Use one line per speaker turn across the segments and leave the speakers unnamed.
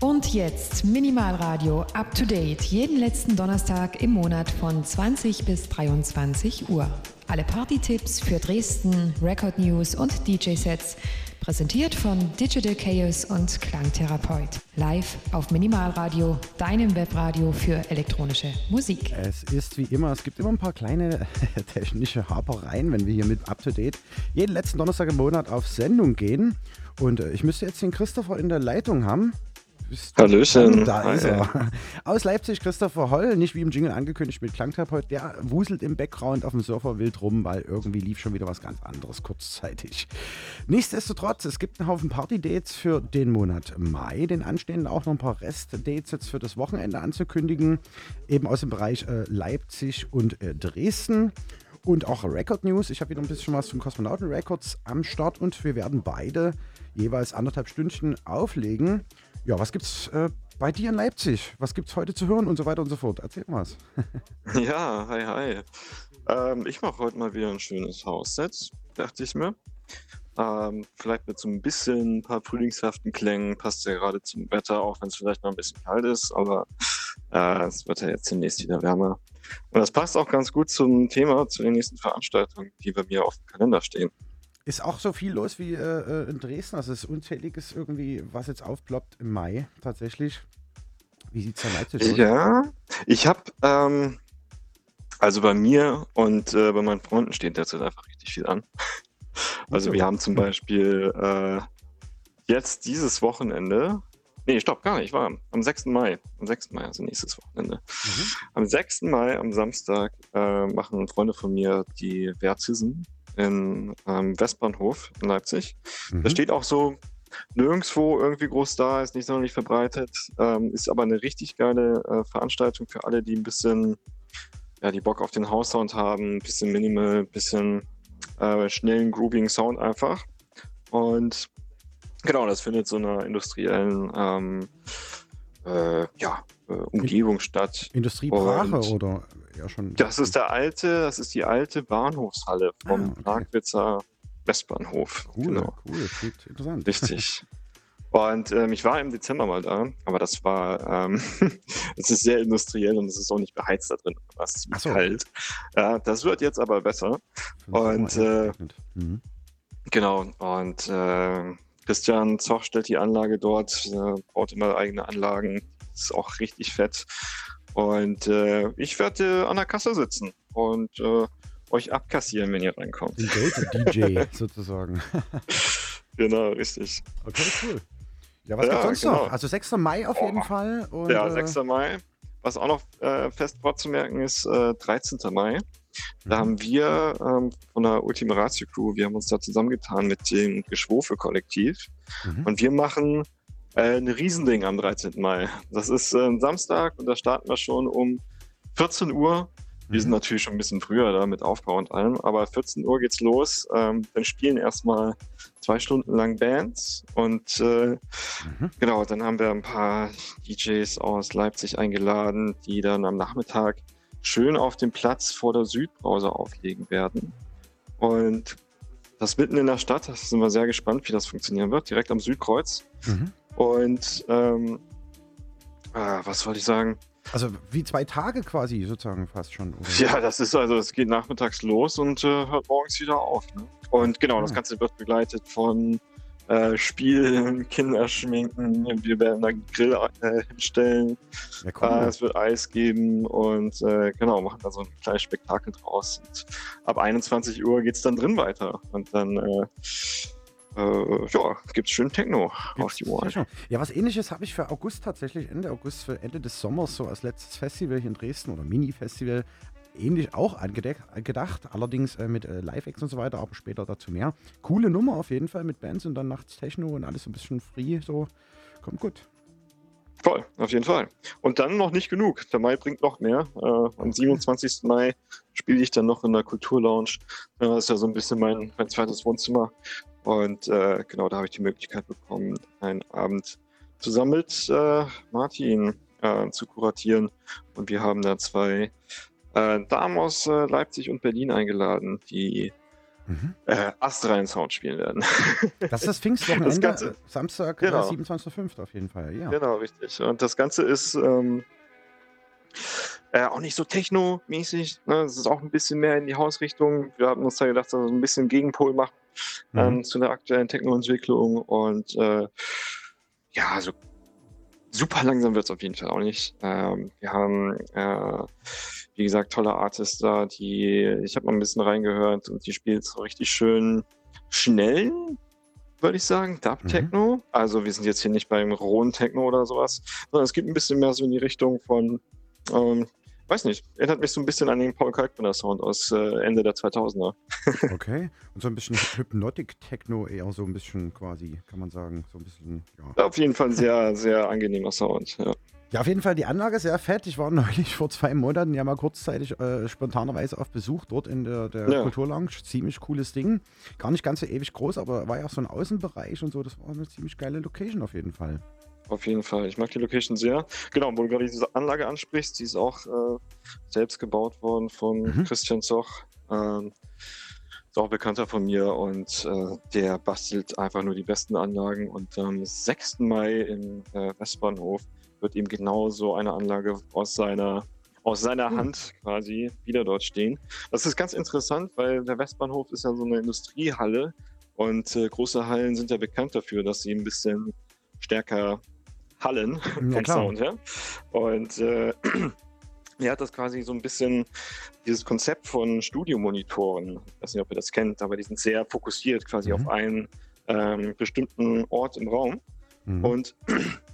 Und jetzt Minimalradio up to date. Jeden letzten Donnerstag im Monat von 20 bis 23 Uhr. Alle Party-Tipps für Dresden, Record News und DJ-Sets. Präsentiert von Digital Chaos und Klangtherapeut. Live auf Minimalradio, deinem Webradio für elektronische Musik.
Es ist wie immer, es gibt immer ein paar kleine technische Hapereien, wenn wir hier mit Up to Date jeden letzten Donnerstag im Monat auf Sendung gehen. Und äh, ich müsste jetzt den Christopher in der Leitung haben
bist Hallöchen.
Da ist er. Aus Leipzig Christopher Holl, nicht wie im Jingle angekündigt mit Klangtherapeut, der wuselt im Background auf dem Surfer wild rum, weil irgendwie lief schon wieder was ganz anderes kurzzeitig. Nichtsdestotrotz, es gibt einen Haufen Party-Dates für den Monat Mai, den anstehenden auch noch ein paar Rest-Dates jetzt für das Wochenende anzukündigen, eben aus dem Bereich äh, Leipzig und äh, Dresden und auch Record News. Ich habe wieder ein bisschen was von Kosmonauten Records am Start und wir werden beide jeweils anderthalb Stündchen auflegen. Ja, was gibt's äh, bei dir in Leipzig? Was gibt's heute zu hören und so weiter und so fort? Erzähl mal was.
ja, hi, hi. Ähm, ich mache heute mal wieder ein schönes Hausset, dachte ich mir. Ähm, vielleicht mit so ein bisschen ein paar frühlingshaften Klängen, passt ja gerade zum Wetter, auch wenn es vielleicht noch ein bisschen kalt ist, aber äh, es wird ja jetzt demnächst wieder wärmer. Und das passt auch ganz gut zum Thema, zu den nächsten Veranstaltungen, die bei mir auf dem Kalender stehen.
Ist auch so viel los wie äh, äh in Dresden. Also es ist unzähliges irgendwie, was jetzt aufploppt im Mai tatsächlich. Wie sieht es da Leipzig
aus? Ja, ich habe, ähm, also bei mir und äh, bei meinen Freunden steht derzeit einfach richtig viel an. Also wir haben zum Beispiel äh, jetzt dieses Wochenende, nee, stopp, gar nicht, war am 6. Mai, am 6. Mai, also nächstes Wochenende. Mhm. Am 6. Mai, am Samstag, äh, machen Freunde von mir die Vertisen in ähm, Westbahnhof in Leipzig. Mhm. Da steht auch so nirgendwo irgendwie groß da, ist nicht sonderlich verbreitet, ähm, ist aber eine richtig geile äh, Veranstaltung für alle, die ein bisschen, ja, die Bock auf den House-Sound haben, ein bisschen Minimal, ein bisschen äh, schnellen, groovigen Sound einfach. Und genau, das findet so einer industriellen ähm, äh, ja, äh, Umgebung statt.
Industriebrache oder ja schon.
Das ist der alte, das ist die alte Bahnhofshalle vom ah, okay. Westbahnhof.
Cool, genau. cool, klingt interessant.
Richtig. Und ähm, ich war im Dezember mal da, aber das war, ähm, es ist sehr industriell und es ist auch nicht beheizt da drin, es ist so. kalt. Ja, das wird jetzt aber besser. Und äh, mhm. genau, und äh, Christian Zoch stellt die Anlage dort, äh, baut immer eigene Anlagen, ist auch richtig fett. Und äh, ich werde an der Kasse sitzen und äh, euch abkassieren, wenn ihr reinkommt.
Ein DJ sozusagen.
genau, richtig.
Okay, cool. Ja, was ja, gibt's sonst genau. noch? Also 6. Mai auf oh. jeden Fall.
Und, ja, 6. Äh, Mai. Was auch noch äh, fest vorzumerken ist, äh, 13. Mai. Da mhm. haben wir ähm, von der Ultima Ratio Crew, wir haben uns da zusammengetan mit dem Geschwofe-Kollektiv. Mhm. Und wir machen äh, ein Riesending am 13. Mai. Das ist äh, ein Samstag und da starten wir schon um 14 Uhr. Wir sind mhm. natürlich schon ein bisschen früher da mit Aufbau und allem, aber 14 Uhr geht's los. Ähm, dann spielen erstmal zwei Stunden lang Bands und äh, mhm. genau, dann haben wir ein paar DJs aus Leipzig eingeladen, die dann am Nachmittag schön auf dem Platz vor der Südbrause auflegen werden. Und das mitten in der Stadt, da sind wir sehr gespannt, wie das funktionieren wird, direkt am Südkreuz. Mhm. Und ähm, ah, was wollte ich sagen?
Also wie zwei Tage quasi sozusagen fast schon.
Oder? Ja, das ist also, es geht nachmittags los und äh, hört morgens wieder auf. Ne? Und genau, das ah. Ganze wird begleitet von äh, Spielen, Kinder schminken, wir werden da Grill äh, hinstellen, ja, cool. äh, es wird Eis geben und äh, genau, machen da so ein kleines Spektakel draus. Und ab 21 Uhr geht es dann drin weiter und dann äh, ja, gibt es schön Techno auf die Ohren.
Ja, was ähnliches habe ich für August tatsächlich, Ende August, für Ende des Sommers, so als letztes Festival hier in Dresden oder Mini-Festival, ähnlich auch angedacht, allerdings äh, mit äh, Live-Acts und so weiter, aber später dazu mehr. Coole Nummer auf jeden Fall mit Bands und dann nachts Techno und alles ein bisschen free, so kommt gut.
Voll, auf jeden Fall. Und dann noch nicht genug. Der Mai bringt noch mehr. Äh, am 27. Mai spiele ich dann noch in der Kulturlounge. Das ist ja so ein bisschen mein, mein zweites Wohnzimmer. Und äh, genau, da habe ich die Möglichkeit bekommen, einen Abend zusammen mit äh, Martin äh, zu kuratieren. Und wir haben da zwei äh, Damen aus äh, Leipzig und Berlin eingeladen, die mhm. äh, astreinen Sound spielen werden.
Das ist das Pfingstwochenende, das Ganze, Samstag, genau. 27.05. auf jeden Fall, ja.
Genau, richtig. Und das Ganze ist ähm, äh, auch nicht so techno-mäßig. Ne? Es ist auch ein bisschen mehr in die Hausrichtung. Wir haben uns da gedacht, dass wir ein bisschen Gegenpol macht mhm. ähm, zu der aktuellen Techno-Entwicklung. Und äh, ja, also super langsam wird es auf jeden Fall auch nicht. Ähm, wir haben, äh, wie gesagt, tolle Artists da, die, ich habe mal ein bisschen reingehört und die spielt so richtig schön schnell, würde ich sagen, Dub-Techno. Mhm. Also wir sind jetzt hier nicht beim rohen Techno oder sowas, sondern es gibt ein bisschen mehr so in die Richtung von ähm, weiß nicht, erinnert mich so ein bisschen an den Paul Kalkbrenner Sound aus äh, Ende der 2000er.
okay, und so ein bisschen Hypnotic Techno eher so ein bisschen quasi, kann man sagen, so ein bisschen, ja.
Auf jeden Fall sehr, sehr angenehmer Sound, ja.
Ja, auf jeden Fall die Anlage sehr fett. Ich war neulich vor zwei Monaten ja mal kurzzeitig äh, spontanerweise auf Besuch dort in der, der ja. Kulturlounge. Ziemlich cooles Ding. Gar nicht ganz so ewig groß, aber war ja so ein Außenbereich und so. Das war eine ziemlich geile Location auf jeden Fall.
Auf jeden Fall. Ich mag die Location sehr. Genau, wo du gerade diese Anlage ansprichst, die ist auch äh, selbst gebaut worden von mhm. Christian Zoch. Ähm, ist auch bekannter von mir und äh, der bastelt einfach nur die besten Anlagen. Und am 6. Mai im äh, Westbahnhof wird ihm genau so eine Anlage aus seiner aus seiner mhm. Hand quasi wieder dort stehen. Das ist ganz interessant, weil der Westbahnhof ist ja so eine Industriehalle und äh, große Hallen sind ja bekannt dafür, dass sie ein bisschen stärker Hallen vom klar. Sound her. Und äh, er hat das quasi so ein bisschen, dieses Konzept von Studiomonitoren, ich weiß nicht, ob ihr das kennt, aber die sind sehr fokussiert quasi mhm. auf einen ähm, bestimmten Ort im Raum. Mhm. Und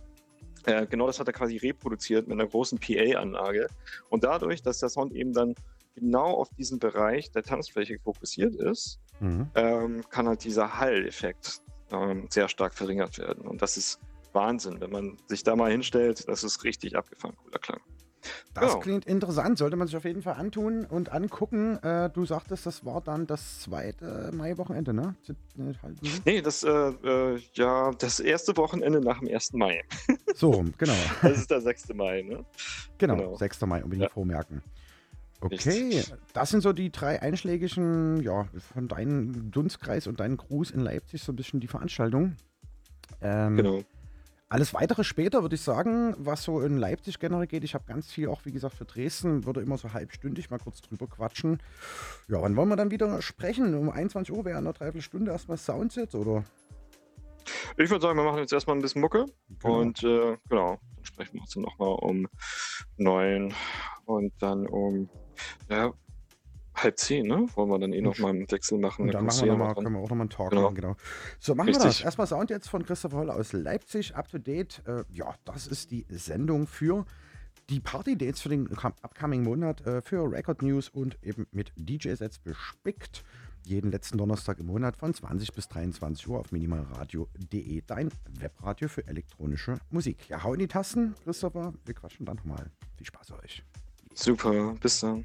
äh, genau das hat er quasi reproduziert mit einer großen PA-Anlage. Und dadurch, dass der Sound eben dann genau auf diesen Bereich der Tanzfläche fokussiert ist, mhm. ähm, kann halt dieser Hall-Effekt ähm, sehr stark verringert werden. Und das ist Wahnsinn, wenn man sich da mal hinstellt. Das ist richtig abgefahren, cooler Klang.
Das genau. klingt interessant, sollte man sich auf jeden Fall antun und angucken. Äh, du sagtest, das war dann das zweite Mai-Wochenende, ne?
Nee, das, äh, äh, ja, das erste Wochenende nach dem 1. Mai.
So, genau.
Das ist der 6. Mai, ne?
Genau, genau. 6. Mai, unbedingt ja. vormerken. Okay, das sind so die drei einschlägigen, ja, von deinem Dunstkreis und deinem Gruß in Leipzig so ein bisschen die Veranstaltung. Ähm, genau. Alles weitere später würde ich sagen, was so in Leipzig generell geht. Ich habe ganz viel auch, wie gesagt, für Dresden, würde immer so halbstündig mal kurz drüber quatschen. Ja, wann wollen wir dann wieder sprechen? Um 21 Uhr wäre in einer Dreiviertelstunde erstmal Soundset, oder?
Ich würde sagen, wir machen jetzt erstmal ein bisschen Mucke genau. und äh, genau, dann sprechen wir uns dann nochmal um neun und dann um ja, halb zehn, ne? Wollen wir dann eh nochmal einen Wechsel machen.
Und dann machen wir noch mal, können wir auch nochmal einen Talk genau. machen, genau. So, machen Richtig. wir das. Erstmal Sound jetzt von Christopher Holl aus Leipzig, up to date. Äh, ja, das ist die Sendung für die Party-Dates für den upcoming Monat, äh, für Record News und eben mit DJ-Sets bespickt. Jeden letzten Donnerstag im Monat von 20 bis 23 Uhr auf minimalradio.de, dein Webradio für elektronische Musik. Ja, hau in die Tasten, Christopher. Wir quatschen dann nochmal. Viel Spaß euch.
Super, bis dann.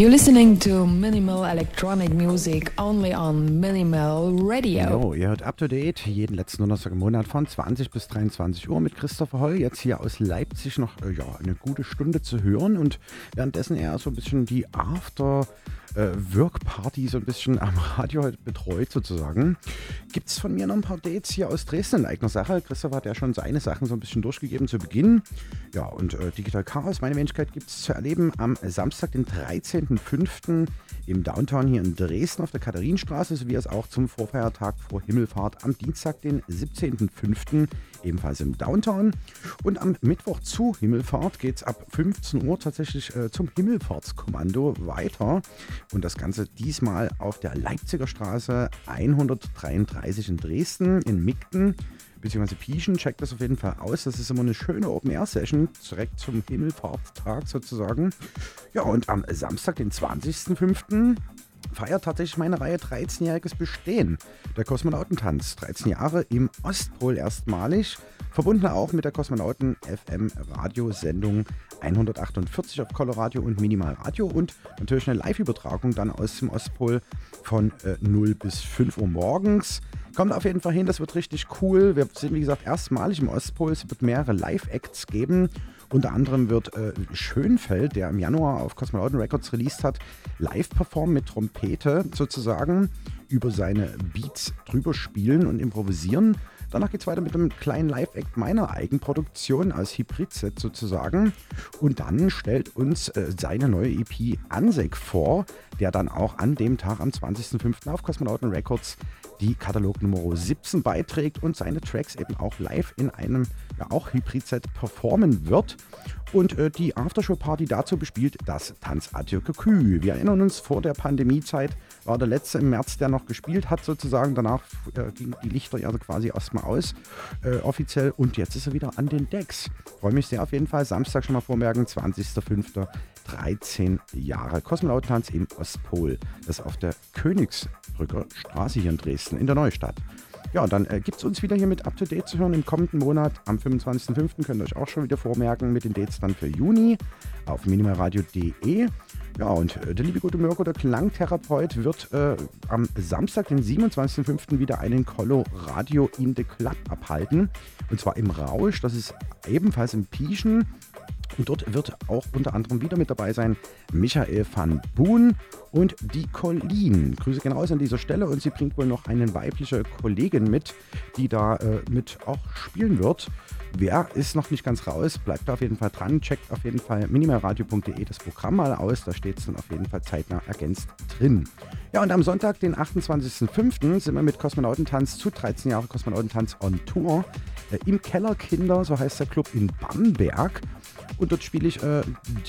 You're listening to Minimal Electronic Music only on Minimal Radio.
Jo, ihr hört Up to Date jeden letzten Donnerstag im Monat von 20 bis 23 Uhr mit Christopher Holl. Jetzt hier aus Leipzig noch äh, ja, eine gute Stunde zu hören und währenddessen eher so ein bisschen die After- äh, so ein bisschen am Radio betreut sozusagen. Gibt es von mir noch ein paar Dates hier aus Dresden in eigener Sache. Christoph hat ja schon seine Sachen so ein bisschen durchgegeben zu Beginn. Ja, und äh, Digital Chaos, meine Wenigkeit, gibt es zu erleben am Samstag, den 13.05. im Downtown hier in Dresden auf der Katharinenstraße, sowie es auch zum Vorfeiertag vor Himmelfahrt am Dienstag, den 17.05. ebenfalls im Downtown. Und am Mittwoch zu Himmelfahrt geht es ab 15 Uhr tatsächlich äh, zum Himmelfahrtskommando weiter. Und das Ganze diesmal auf der Leipziger Straße 133 in Dresden, in Migden beziehungsweise Pieschen. Checkt das auf jeden Fall aus. Das ist immer eine schöne Open-Air-Session, direkt zum Himmelfahrtstag sozusagen. Ja, und am Samstag, den 20.05., feiert tatsächlich meine Reihe 13-jähriges Bestehen. Der Kosmonautentanz. 13 Jahre im Ostpol erstmalig. Verbunden auch mit der Kosmonauten FM Radiosendung 148 auf Coloradio und Minimal Radio und natürlich eine Live-Übertragung dann aus dem Ostpol von äh, 0 bis 5 Uhr morgens. Kommt auf jeden Fall hin, das wird richtig cool. Wir sind wie gesagt erstmalig im Ostpol. Es wird mehrere Live-Acts geben. Unter anderem wird äh, Schönfeld, der im Januar auf Cosmonauten Records released hat, live performen mit Trompete sozusagen über seine Beats drüber spielen und improvisieren. Danach geht es weiter mit einem kleinen Live-Act meiner Eigenproduktion als Hybrid-Set sozusagen. Und dann stellt uns äh, seine neue EP Ansek vor, der dann auch an dem Tag am 20.05. auf Kosmonauten Records die Katalog Nummer 17 beiträgt und seine Tracks eben auch live in einem ja, auch Hybrid-Set performen wird. Und äh, die Aftershow-Party dazu bespielt das Tanz Adieu Kükü. Wir erinnern uns, vor der Pandemiezeit war der letzte im März, der noch gespielt hat, sozusagen. Danach äh, gingen die Lichter also quasi erstmal aus, äh, offiziell. Und jetzt ist er wieder an den Decks. Freue mich sehr auf jeden Fall. Samstag schon mal vormerken, 20.05. 13 Jahre. Kosmonautentanz im Ostpol. Das auf der Königsbrücker Straße hier in Dresden, in der Neustadt. Ja, dann äh, gibt es uns wieder hier mit Up to Date zu hören im kommenden Monat. Am 25.05. könnt ihr euch auch schon wieder vormerken mit den Dates dann für Juni auf minimalradio.de. Ja, und äh, der liebe gute Mirko, der Klangtherapeut, wird äh, am Samstag, den 27.05. wieder einen Collo Radio in the Club abhalten. Und zwar im Rausch. Das ist ebenfalls im Pieschen. Und dort wird auch unter anderem wieder mit dabei sein Michael van Boon und die Colleen. Grüße gehen raus an dieser Stelle und sie bringt wohl noch eine weibliche Kollegin mit, die da äh, mit auch spielen wird. Wer ist noch nicht ganz raus, bleibt auf jeden Fall dran. Checkt auf jeden Fall minimalradio.de das Programm mal aus. Da steht es dann auf jeden Fall zeitnah ergänzt drin. Ja, und am Sonntag, den 28.05., sind wir mit Kosmonautentanz zu 13 Jahre Kosmonautentanz on Tour äh, im Kellerkinder, so heißt der Club in Bamberg. Und dort spiele ich äh,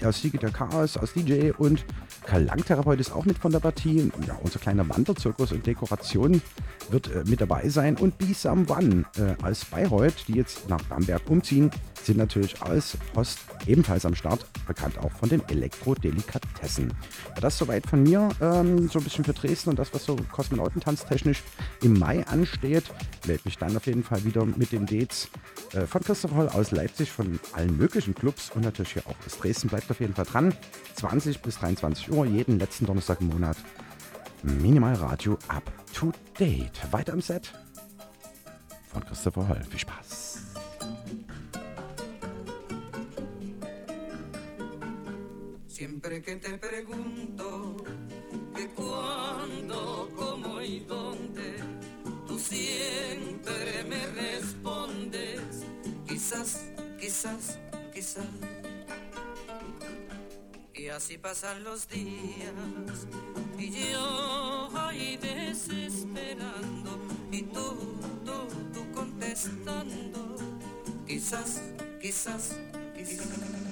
als Siege der Chaos, als DJ und Klangtherapeut ist auch mit von der Partie. Ja, unser kleiner Wanderzirkus und Dekoration wird äh, mit dabei sein. Und Be Someone äh, als Bayreuth, die jetzt nach Bamberg umziehen, sind natürlich als Host ebenfalls am Start, bekannt auch von den Elektrodelikatessen. Ja, das soweit von mir, ähm, so ein bisschen für Dresden und das, was so Kosmonautentanz technisch im Mai ansteht. Melde mich dann auf jeden Fall wieder mit den Dates äh, von Christoph Holl aus Leipzig, von allen möglichen Clubs und natürlich hier auch aus Dresden. Bleibt auf jeden Fall dran. 20 bis 23 Uhr, jeden letzten Donnerstag im Monat. Minimal Radio up to date. Weiter im Set von Christopher Holl. Viel Spaß.
Siempre que te pregunto que cuándo, cómo y dónde, tú siempre me respondes, quizás, quizás, quizás. Y así pasan los días y yo ahí desesperando y tú, tú, tú contestando, quizás, quizás, quizás.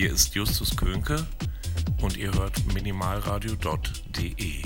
Hier ist Justus Könke und ihr hört minimalradio.de.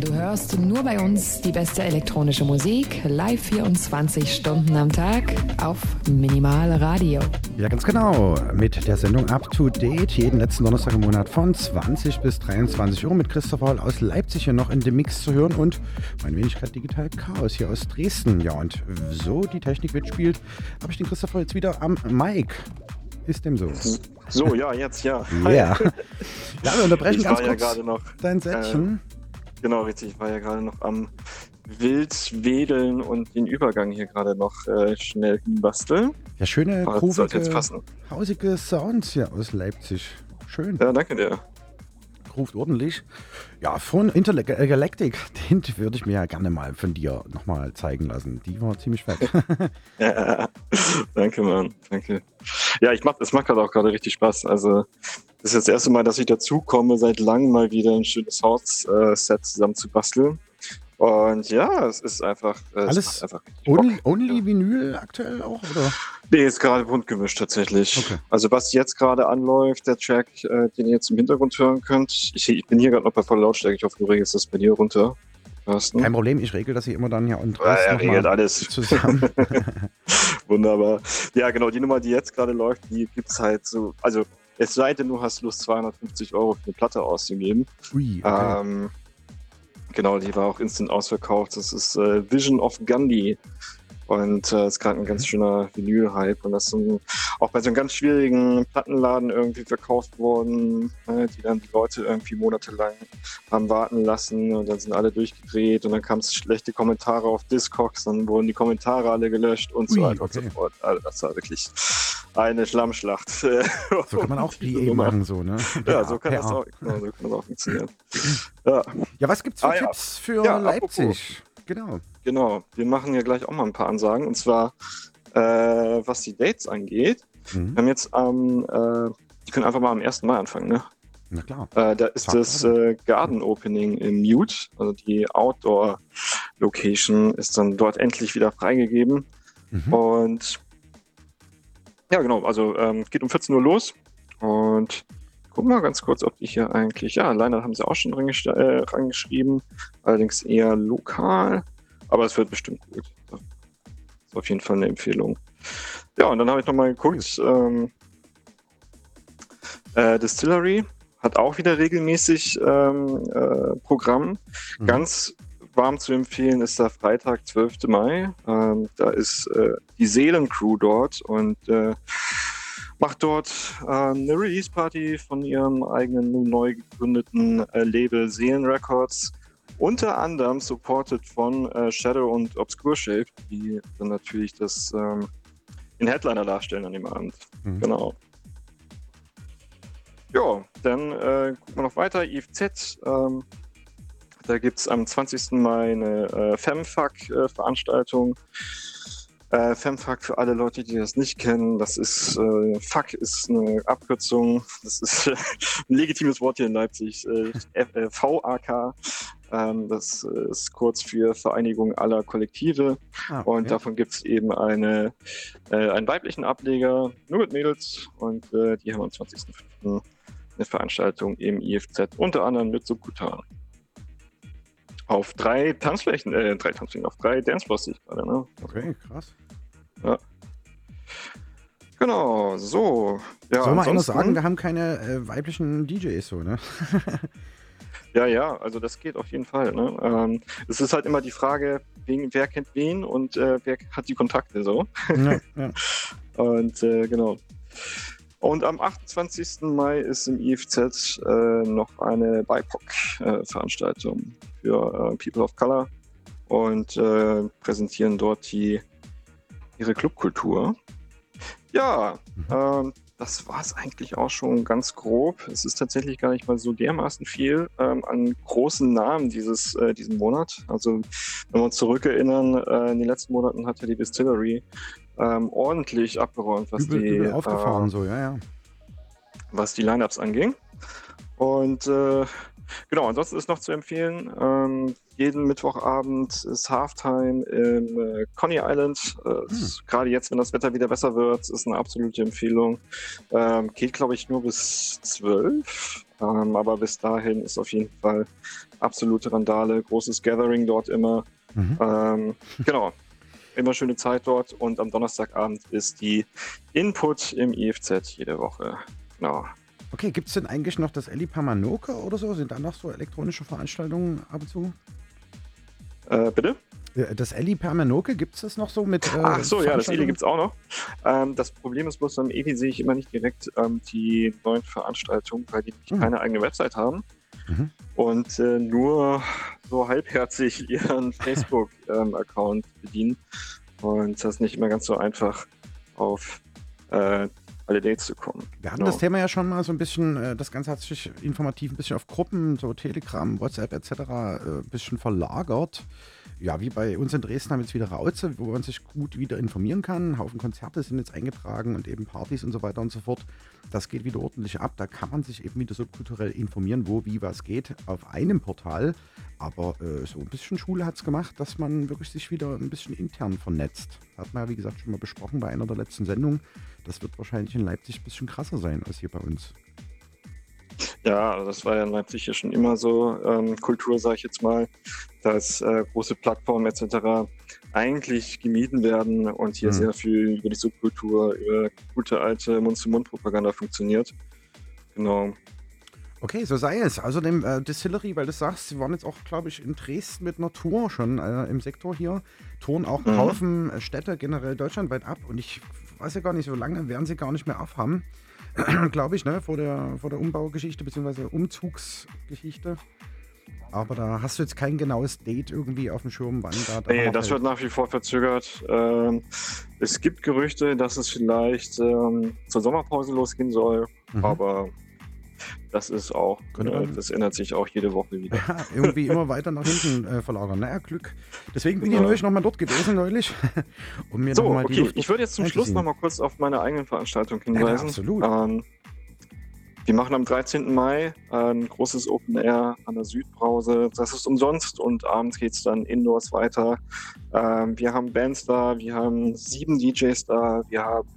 Du hörst nur bei uns die beste elektronische Musik, live 24 Stunden am Tag auf Minimal Radio.
Ja, ganz genau. Mit der Sendung Up to Date jeden letzten Donnerstag im Monat von 20 bis 23 Uhr mit Christopher Hall aus Leipzig hier noch in dem Mix zu hören und mein Wenigkeit Digital Chaos hier aus Dresden. Ja, und so die Technik mitspielt, habe ich den Christopher jetzt wieder am Mic. Ist dem so?
So, ja, jetzt ja.
Ja. Ja, wir unterbrechen
Ich
ganz
war ja
kurz
gerade noch,
dein Sätzchen.
Genau richtig, ich war ja gerade noch am wild wedeln und den Übergang hier gerade noch äh, schnell hinbasteln.
ja, schöne,
das
groovige,
passen.
hausige Sounds hier aus Leipzig. Schön.
Ja, danke dir.
ruft ordentlich. Ja, von Intergalactic, den würde ich mir ja gerne mal von dir nochmal zeigen lassen. Die war ziemlich fett.
Ja, danke, Mann. Danke. Ja, ich mach, es macht gerade auch gerade richtig Spaß. Also, das ist jetzt das erste Mal, dass ich dazu komme, seit langem mal wieder ein schönes Haus-Set zusammen zu basteln. Und ja, es ist einfach. äh, Es
Alles
einfach
only, only Vinyl aktuell auch, oder?
Nee, ist gerade bunt gemischt tatsächlich.
Okay.
Also was jetzt gerade anläuft, der Track, äh, den ihr jetzt im Hintergrund hören könnt. Ich, ich bin hier gerade noch bei voller Lautstärke. Ich hoffe, du regelst das bei dir runter. Carsten.
Kein Problem, ich regel das hier immer dann ja und
Ja, er regelt alles.
zusammen.
Wunderbar. Ja, genau, die Nummer, die jetzt gerade läuft, die gibt's halt so. Also, es sei denn, du hast Lust, 250 Euro für eine Platte auszugeben.
Ui, okay.
Ähm, genau, die war auch instant ausverkauft. Das ist äh, Vision of Gandhi. Und äh, ist gerade ein ganz schöner Vinyl-Hype und das ist ein, auch bei so einem ganz schwierigen Plattenladen irgendwie verkauft worden, äh, die dann die Leute irgendwie monatelang haben warten lassen und dann sind alle durchgedreht und dann kamen schlechte Kommentare auf Discogs, dann wurden die Kommentare alle gelöscht und so weiter und
okay.
so fort. Also das war wirklich eine Schlammschlacht.
So kann man auch PA machen, so, ne?
Ja, so kann, das auch, genau, so kann das auch funktionieren. Ja,
Ja, was gibt's für
Ah, ja.
Tipps für
Ja,
Leipzig? Genau.
Genau. Wir machen hier gleich auch mal ein paar Ansagen. Und zwar, äh, was die Dates angeht. Wir
Mhm.
haben jetzt am, äh, die können einfach mal am 1. Mai anfangen, ne?
Na klar.
Äh, da ist
Tag
das äh, Garden Opening im Mute, also die Outdoor Location ist dann dort endlich wieder freigegeben.
Mhm.
Und ja, genau, also ähm, geht um 14 Uhr los. Und guck mal ganz kurz, ob die hier eigentlich, ja, Liner haben sie auch schon gesta- äh, rangeschrieben, allerdings eher lokal, aber es wird bestimmt gut. Das ist auf jeden Fall eine Empfehlung. Ja, und dann habe ich nochmal geguckt, ähm, äh, Distillery hat auch wieder regelmäßig ähm, äh, Programm.
Mhm.
Ganz warm zu empfehlen ist der Freitag, 12. Mai. Ähm, da ist äh, die Seelencrew dort und äh, macht dort äh, eine Release-Party von ihrem eigenen nun neu gegründeten äh, Label Seelen Records. Unter anderem supported von äh, Shadow und Obscure Shape, die dann natürlich das ähm, den Headliner darstellen an dem Abend.
Mhm.
Genau. Ja, dann äh, gucken wir noch weiter. IFZ, ähm, da gibt es am 20. Mai eine äh, FemFuck-Veranstaltung. Äh, FemFuck für alle Leute, die das nicht kennen, das ist, äh, Fuck ist eine Abkürzung, das ist ein legitimes Wort hier in Leipzig, äh, äh, VAK, das ist kurz für Vereinigung aller Kollektive.
Ah,
Und
okay.
davon gibt es eben eine, äh, einen weiblichen Ableger, nur mit Mädels. Und äh, die haben am 20.05. eine Veranstaltung im IFZ, unter anderem mit Subkutan. Auf drei Tanzflächen, äh, drei Tanzflächen, auf drei Dancefloors ich gerade, ne?
okay, krass.
Genau, so. Ja,
Soll man
ansonsten-
sagen, wir haben keine äh, weiblichen DJs, so, ne?
Ja, ja, also das geht auf jeden Fall. Ne? Ähm, es ist halt immer die Frage, wen, wer kennt wen und äh, wer hat die Kontakte so.
ja, ja.
Und äh, genau. Und am 28. Mai ist im IFZ äh, noch eine BIPOC-Veranstaltung für äh, People of Color und äh, präsentieren dort die, ihre Clubkultur. Ja, ähm, das war es eigentlich auch schon ganz grob. Es ist tatsächlich gar nicht mal so dermaßen viel ähm, an großen Namen dieses, äh, diesen Monat. Also wenn wir uns zurückerinnern, äh, in den letzten Monaten hat ja die Distillery ähm, ordentlich abgeräumt, was
Übel,
die,
übel aufgefahren,
äh,
so, ja, ja.
was die Lineups anging. Und äh, genau, ansonsten ist noch zu empfehlen, ähm, jeden Mittwochabend ist Halftime im äh, Coney Island. Äh, ist Gerade jetzt, wenn das Wetter wieder besser wird, ist eine absolute Empfehlung. Ähm, geht, glaube ich, nur bis 12. Ähm, aber bis dahin ist auf jeden Fall absolute Randale, großes Gathering dort immer.
Mhm.
Ähm, genau. Immer schöne Zeit dort und am Donnerstagabend ist die Input im IFZ jede Woche. Genau.
Okay, gibt es denn eigentlich noch das Eli Pamanoke oder so? Sind da noch so elektronische Veranstaltungen ab und zu?
Äh, bitte?
Das Eli Pamanoke, gibt es das noch so mit. Äh,
Ach so, ja, das Eli gibt es auch noch. Ähm, das Problem ist bloß, beim Eli sehe ich immer nicht direkt ähm, die neuen Veranstaltungen, weil die
Mhm.
keine eigene Website haben
Mhm.
und äh, nur so halbherzig ihren Facebook-Account bedienen. Und das ist nicht immer ganz so einfach, auf äh, alle Dates zu kommen.
Wir hatten
Genau.
das Thema ja schon mal so ein bisschen, äh, das Ganze hat sich informativ ein bisschen auf Gruppen, so Telegram, WhatsApp etc. äh, ein bisschen verlagert. Ja, wie bei uns in Dresden haben wir jetzt wieder Rauze, wo man sich gut wieder informieren kann. Ein Haufen Konzerte sind jetzt eingetragen und eben Partys und so weiter und so fort. Das geht wieder ordentlich ab. Da kann man sich eben wieder so kulturell informieren, wo, wie, was geht, auf einem Portal. Aber äh, so ein bisschen Schule hat es gemacht, dass man wirklich sich wieder ein bisschen intern vernetzt. Hat man ja, wie gesagt, schon mal besprochen bei einer der letzten Sendungen. Das wird wahrscheinlich in Leipzig ein bisschen krasser sein als hier bei uns.
Ja, also das war ja in Leipzig ja schon immer so ähm, Kultur, sage ich jetzt mal, dass äh, große Plattformen etc. eigentlich gemieden werden und hier
Mhm.
sehr viel über die Subkultur, über gute alte Mund-zu-Mund-Propaganda funktioniert. Genau.
Okay, so sei es. Außerdem äh, Distillery, weil du sagst, sie waren jetzt auch, glaube ich, in Dresden mit einer Tour schon äh, im Sektor hier. Touren auch einen
Mhm.
Haufen äh, Städte generell deutschlandweit ab. Und ich weiß ja gar nicht, so lange werden sie gar nicht mehr aufhaben. glaube ich, ne? Vor der, vor der Umbaugeschichte bzw. Umzugsgeschichte. Aber da hast du jetzt kein genaues Date irgendwie auf dem Schirm, wann da der
Nee, das
fällt.
wird nach wie vor verzögert. Ähm, es gibt Gerüchte, dass es vielleicht ähm, zur Sommerpause losgehen soll,
Mhm.
aber das ist auch, äh, das ändert sich auch jede Woche wieder.
Ja, irgendwie immer weiter nach hinten äh, verlagern. Naja, Glück. Deswegen bin ich
Ja.
neulich nochmal dort gewesen, neulich. um mir
So,
nochmal die
okay,
Luft
ich würde jetzt zum Schluss
einzuziehen.
noch mal kurz auf meine eigenen Veranstaltung
Ja,
hinweisen.
absolut.
Ähm, wir machen am 13. Mai ein großes Open Air an der Südbrause. Das ist umsonst und abends geht es dann indoors weiter. Ähm, wir haben Bands da, wir haben sieben DJs da, wir haben,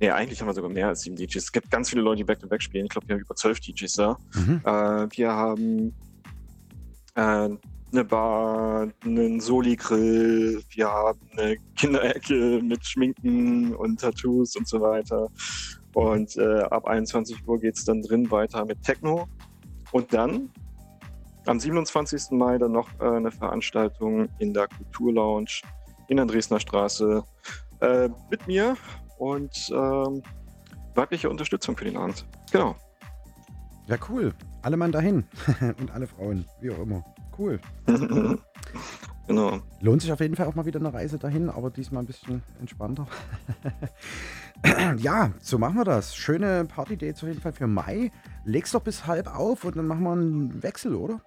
nee, eigentlich haben wir sogar mehr als sieben DJs. Es gibt ganz viele Leute, die Back-to-Back spielen. Ich glaube, wir haben über zwölf DJs da.
Mhm.
Äh, wir haben äh, eine Bar, einen Soli-Grill, wir haben eine Kinderecke mit Schminken und Tattoos und so weiter. Und äh, ab 21 Uhr geht es dann drin weiter mit Techno. Und dann am 27. Mai dann noch äh, eine Veranstaltung in der Kulturlounge in der Dresdner Straße äh, mit mir und ähm, weibliche Unterstützung für den Abend. Genau.
Ja, cool. Alle Mann dahin. Und alle Frauen, wie auch immer. Cool.
genau.
Lohnt sich auf jeden Fall auch mal wieder eine Reise dahin, aber diesmal ein bisschen entspannter. ja, so machen wir das. Schöne Party-Dates auf jeden Fall für Mai. Leg's doch bis halb auf und dann machen wir einen Wechsel, oder?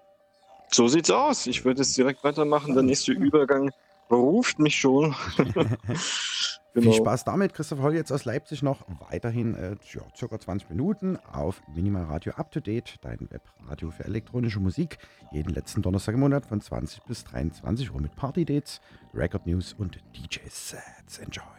So sieht's aus. Ich würde es direkt weitermachen. Der nächste Übergang ruft mich schon. Genau.
Viel Spaß damit. Christoph Holl jetzt aus Leipzig noch weiterhin äh, ja, circa 20 Minuten auf Minimal Radio Up to Date, dein Webradio für elektronische Musik. Jeden letzten Donnerstag im Monat von 20 bis 23 Uhr mit Party-Dates, Record News und DJ-Sets. Enjoy.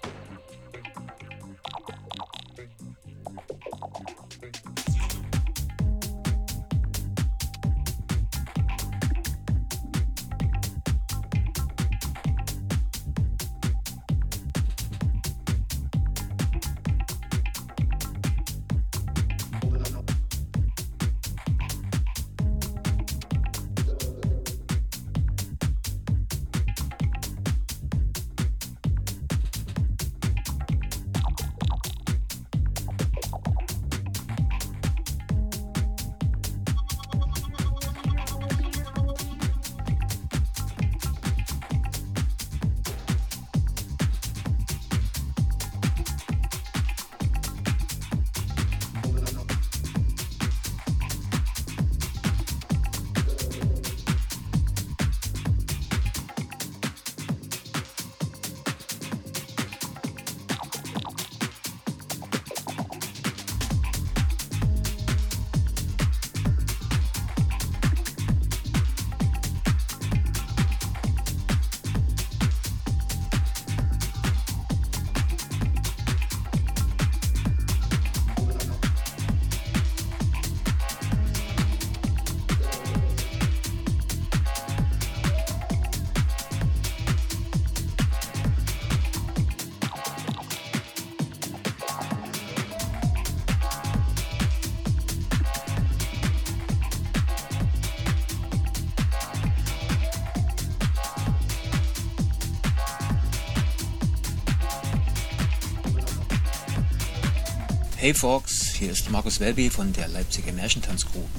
Hey Fox, hier ist Markus Welby von der Leipziger Märchentanzgruppe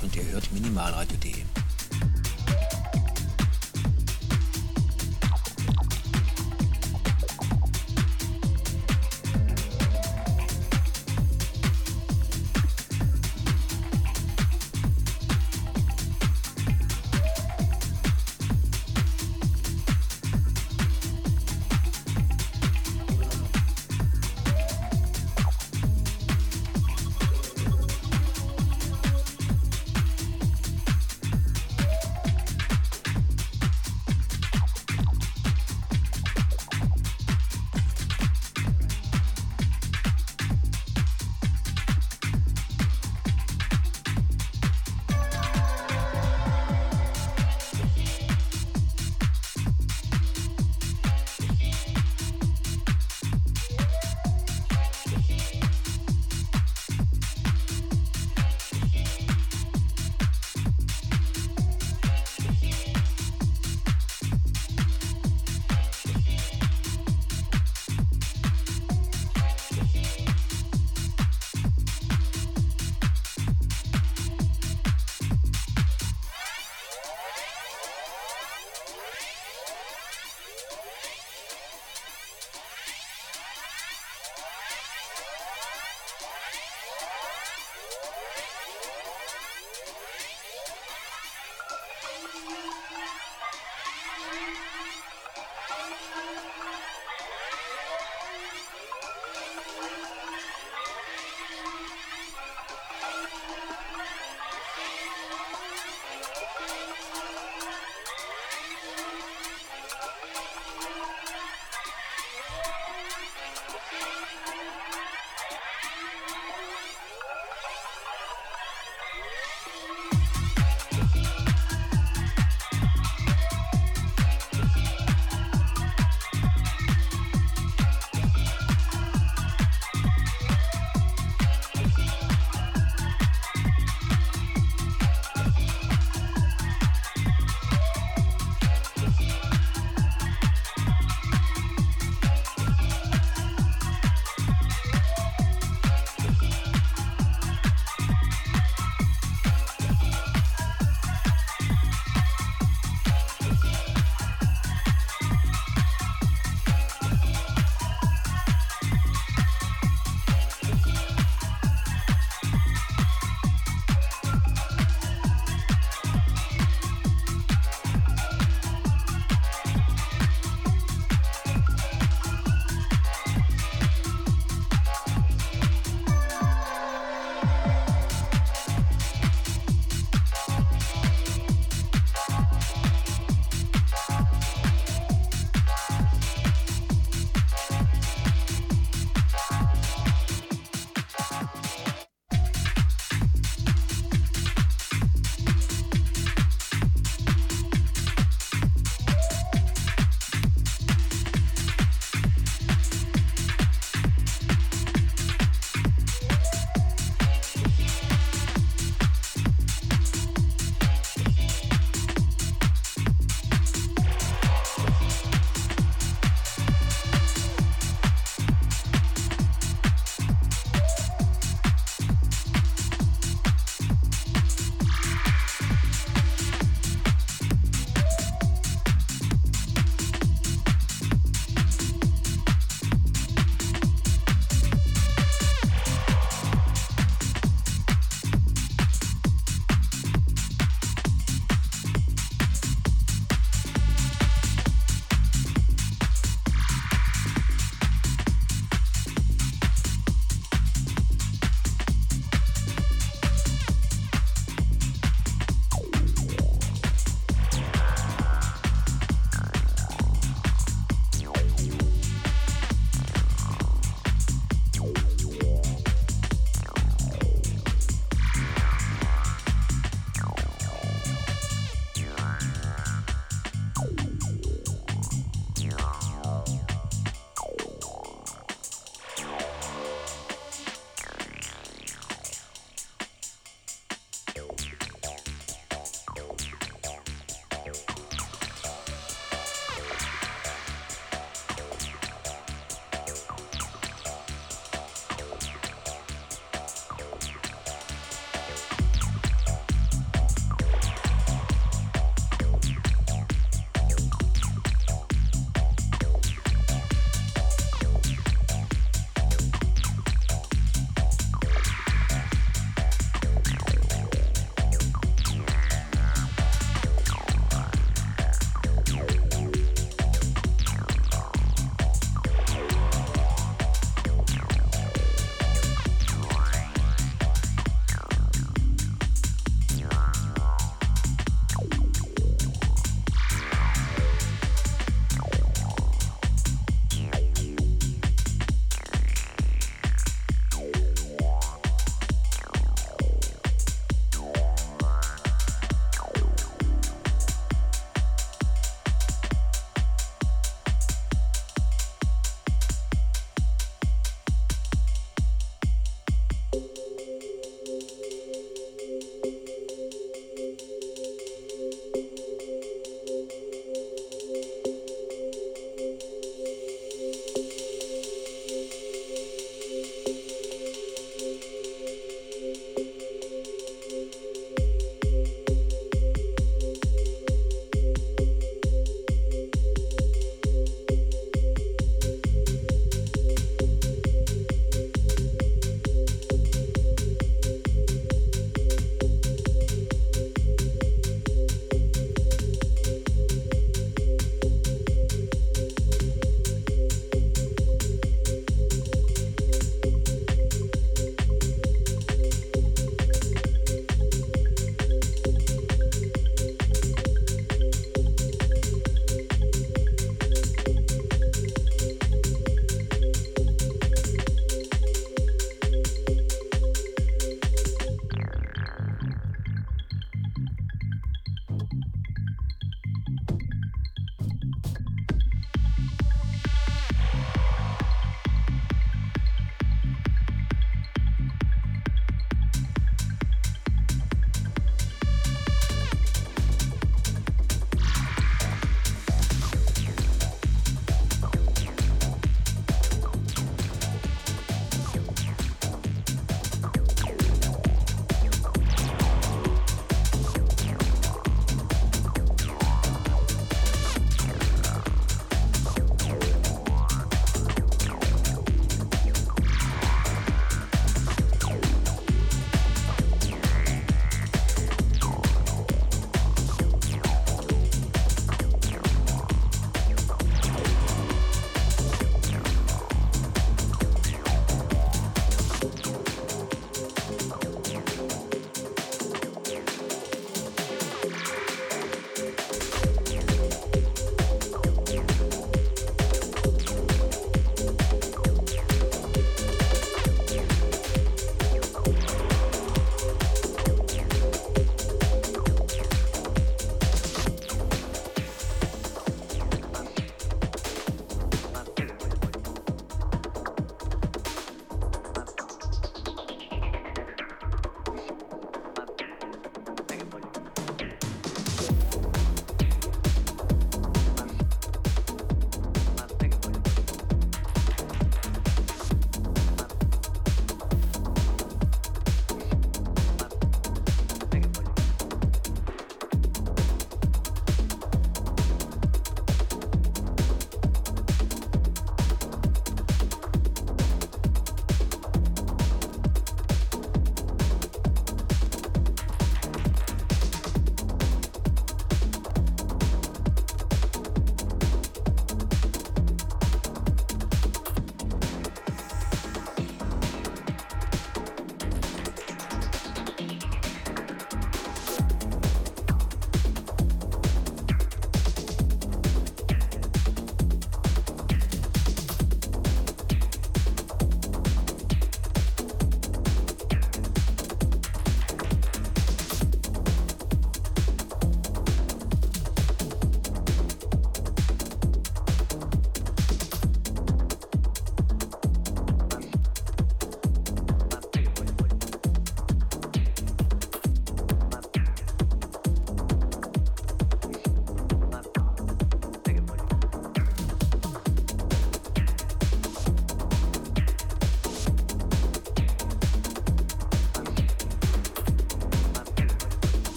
und ihr hört Minimalradio.de.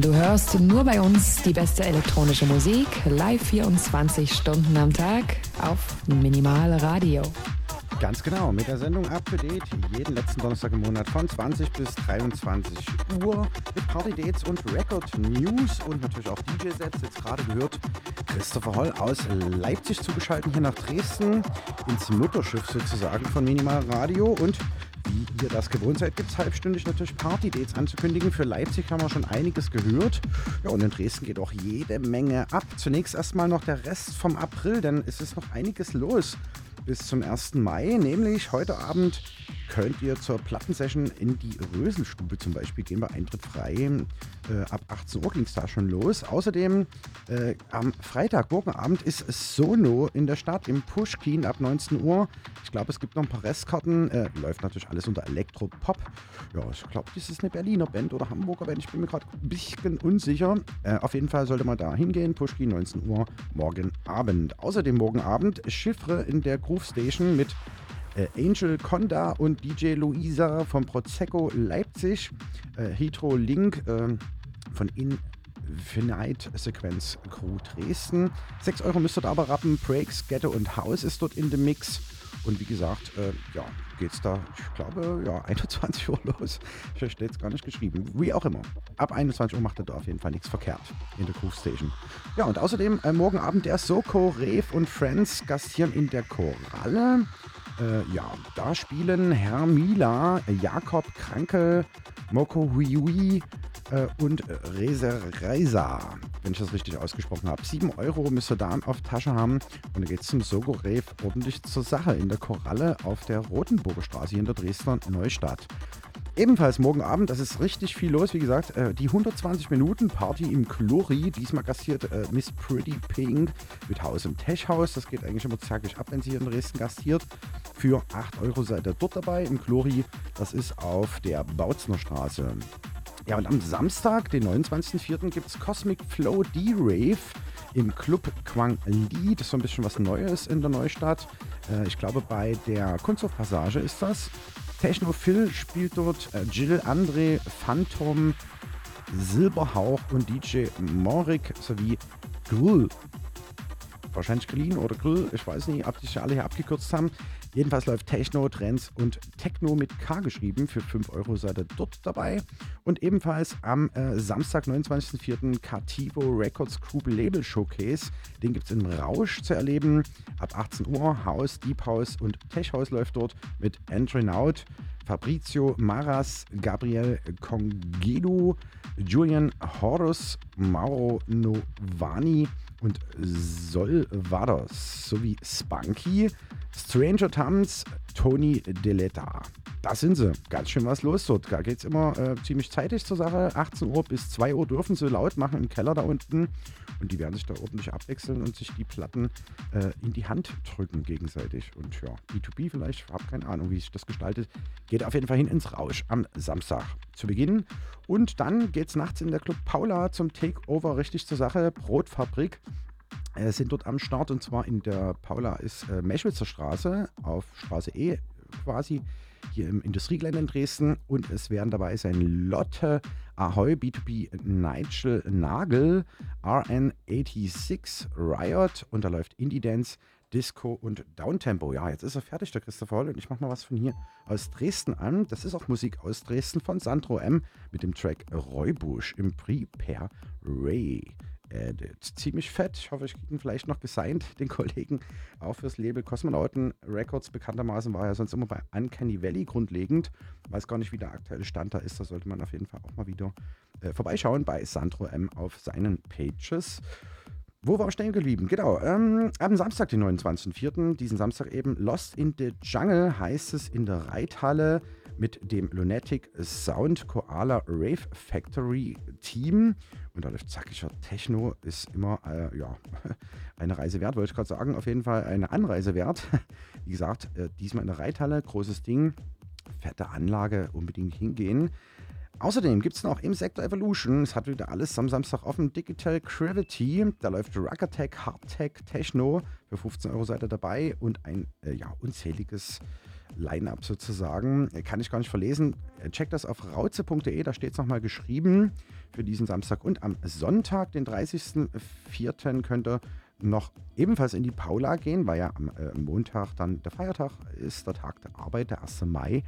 Du hörst nur bei uns die beste elektronische Musik, live 24 Stunden am Tag auf Minimal Radio.
Ganz genau, mit der Sendung Up to Date jeden letzten Donnerstag im Monat von 20 bis 23 Uhr mit Party Dates und Record News und natürlich auch DJ-Sets. Jetzt gerade gehört Christopher Holl aus Leipzig zugeschaltet hier nach Dresden ins Mutterschiff sozusagen von Minimal Radio und ihr das gewohnt seid, gibt es halbstündig natürlich Party-Dates anzukündigen. Für Leipzig haben wir schon einiges gehört. Ja, und in Dresden geht auch jede Menge ab. Zunächst erstmal noch der Rest vom April, denn es ist noch einiges los bis zum 1. Mai, nämlich heute Abend könnt ihr zur Plattensession in die Röselstube zum Beispiel gehen, bei Eintritt frei. Äh, ab 18 Uhr ging es da schon los. Außerdem äh, am Freitag, morgenabend, ist Sono in der Stadt im Pushkin ab 19 Uhr. Ich glaube, es gibt noch ein paar Restkarten. Äh, läuft natürlich alles unter Elektropop. Ja, ich glaube, das ist eine Berliner Band oder Hamburger Band. Ich bin mir gerade ein bisschen unsicher. Äh, auf jeden Fall sollte man da hingehen. Pushkin 19 Uhr morgen Abend. Außerdem morgen Abend Chiffre in der Groove Station mit äh, Angel Conda und DJ Luisa vom Prosecco Leipzig, äh, Hetero Link äh, von Infinite Sequence Crew Dresden. 6 Euro müsst ihr da aber rappen. Breaks, Ghetto und House ist dort in the Mix. Und wie gesagt, äh, ja, geht's da, ich glaube, ja, 21 Uhr los. Ich steht es gar nicht geschrieben. Wie auch immer. Ab 21 Uhr macht er da auf jeden Fall nichts verkehrt in der Groove Station. Ja, und außerdem äh, morgen Abend der Soko, Rev und Friends gastieren in der Koralle. Äh, ja, da spielen Herr Mila, Jakob Kranke, Moko Huiui äh, und Reza Reisa, wenn ich das richtig ausgesprochen habe. 7 Euro müsst ihr da auf Tasche haben und dann geht es zum Sogo Rev ordentlich zur Sache in der Koralle auf der Rotenburger Straße hier in der Dresdner Neustadt. Ebenfalls morgen Abend, das ist richtig viel los, wie gesagt, äh, die 120 Minuten Party im Chlori. Diesmal gastiert äh, Miss Pretty Pink mit Haus im Techhaus. Das geht eigentlich immer zackig ab, wenn sie hier in Dresden gastiert. Für 8 Euro seid ihr dort dabei im Chlori. Das ist auf der Bautzner Straße. Ja, und am Samstag, den 29.04., gibt es Cosmic Flow D-Rave im Club Quang Li. Das ist so ein bisschen was Neues in der Neustadt. Äh, ich glaube, bei der Kunsthofpassage ist das. Techno Phil spielt dort, äh, Jill André, Phantom, Silberhauch und DJ Morik sowie Grill. Wahrscheinlich Green oder Grill, ich weiß nicht, ob die sich alle hier abgekürzt haben. Jedenfalls läuft Techno, Trends und Techno mit K geschrieben. Für 5 Euro seid ihr dort dabei. Und ebenfalls am äh, Samstag, 29.04. Cartivo Records Group Label Showcase. Den gibt es im Rausch zu erleben. Ab 18 Uhr House, Deep House und Tech House läuft dort mit Out, Fabrizio Maras, Gabriel Congedo, Julian Horus, Mauro Novani und Solvados sowie Spunky. Stranger Tams, Tony Deletta. Das sind sie. Ganz schön was los dort. Da geht es immer äh, ziemlich zeitig zur Sache. 18 Uhr bis 2 Uhr dürfen sie laut machen im Keller da unten. Und die werden sich da ordentlich abwechseln und sich die Platten äh, in die Hand drücken gegenseitig. Und ja, B2B vielleicht, ich habe keine Ahnung, wie sich das gestaltet. Geht auf jeden Fall hin ins Rausch am Samstag zu Beginn. Und dann geht es nachts in der Club Paula zum Takeover richtig zur Sache. Brotfabrik äh, sind dort am Start und zwar in der Paula ist äh, Meschwitzer Straße auf Straße E quasi hier im Industriegelände in Dresden und es werden dabei sein Lotte, Ahoy, B2B Nigel Nagel, RN86 Riot und da läuft Indie Dance, Disco und Downtempo. Ja, jetzt ist er fertig, der Christopher Holl, und ich mache mal was von hier aus Dresden an. Das ist auch Musik aus Dresden von Sandro M mit dem Track Räubusch im Prepare Ray. Edit. Ziemlich fett. Ich hoffe, ich kriege ihn vielleicht noch gesigned, den Kollegen, auch fürs Label Kosmonauten Records. Bekanntermaßen war er sonst immer bei Uncanny Valley grundlegend. Weiß gar nicht, wie der aktuelle Stand da ist. Da sollte man auf jeden Fall auch mal wieder äh, vorbeischauen bei Sandro M auf seinen Pages. Wo war wir stehen geblieben? Genau, ähm, am Samstag, den 29.04., diesen Samstag eben, Lost in the Jungle heißt es in der Reithalle mit dem Lunatic Sound Koala Rave Factory Team. Und da läuft zackiger Techno, ist immer äh, ja, eine Reise wert, wollte ich gerade sagen. Auf jeden Fall eine Anreise wert. Wie gesagt, äh, diesmal in der Reithalle, großes Ding, fette Anlage, unbedingt hingehen. Außerdem gibt es noch im Sektor Evolution, es hat wieder alles am Samstag offen, Digital Gravity, da läuft Rock Attack, Hardtech, Techno, für 15 Euro seid ihr dabei und ein äh, ja, unzähliges Line-Up sozusagen. Kann ich gar nicht verlesen. Checkt das auf rauze.de, da steht es nochmal geschrieben für diesen Samstag. Und am Sonntag, den 30.04., könnt ihr noch ebenfalls in die Paula gehen, weil ja am äh, Montag dann der Feiertag ist, der Tag der Arbeit, der 1. Mai.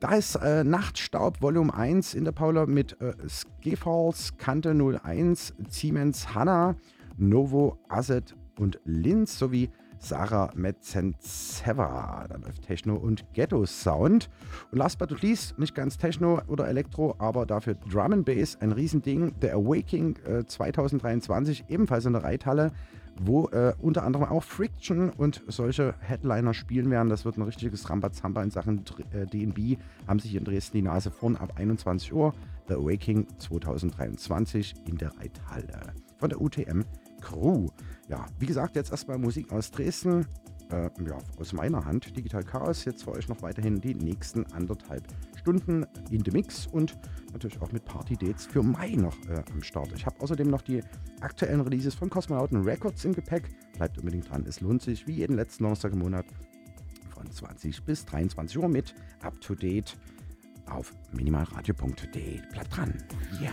Da ist äh, Nachtstaub Volume 1 in der Paula mit äh, Skefals, Kante 01, Siemens Hanna, Novo, Asset und Linz sowie Sarah Metzenzewa. Da läuft Techno und Ghetto Sound. Und last but not least, nicht ganz Techno oder Elektro, aber dafür Drum and Bass, ein Riesending. Der Awaking äh, 2023, ebenfalls in der Reithalle, wo äh, unter anderem auch Friction und solche Headliner spielen werden. Das wird ein richtiges Rambazamba in Sachen äh, DB. Haben sich in Dresden die Nase vorn ab 21 Uhr. The Awaking 2023 in der Reithalle von der UTM Crew. Ja, wie gesagt, jetzt erstmal Musik aus Dresden. Äh, ja, aus meiner Hand. Digital Chaos. Jetzt für euch noch weiterhin die nächsten anderthalb Stunden in the Mix und natürlich auch mit Party-Dates für Mai noch äh, am Start. Ich habe außerdem noch die aktuellen Releases von Cosmonauten Records im Gepäck. Bleibt unbedingt dran, es lohnt sich, wie jeden letzten Donnerstag im Monat von 20 bis 23 Uhr mit Up to Date auf minimalradio.de. Bleibt dran. Yeah.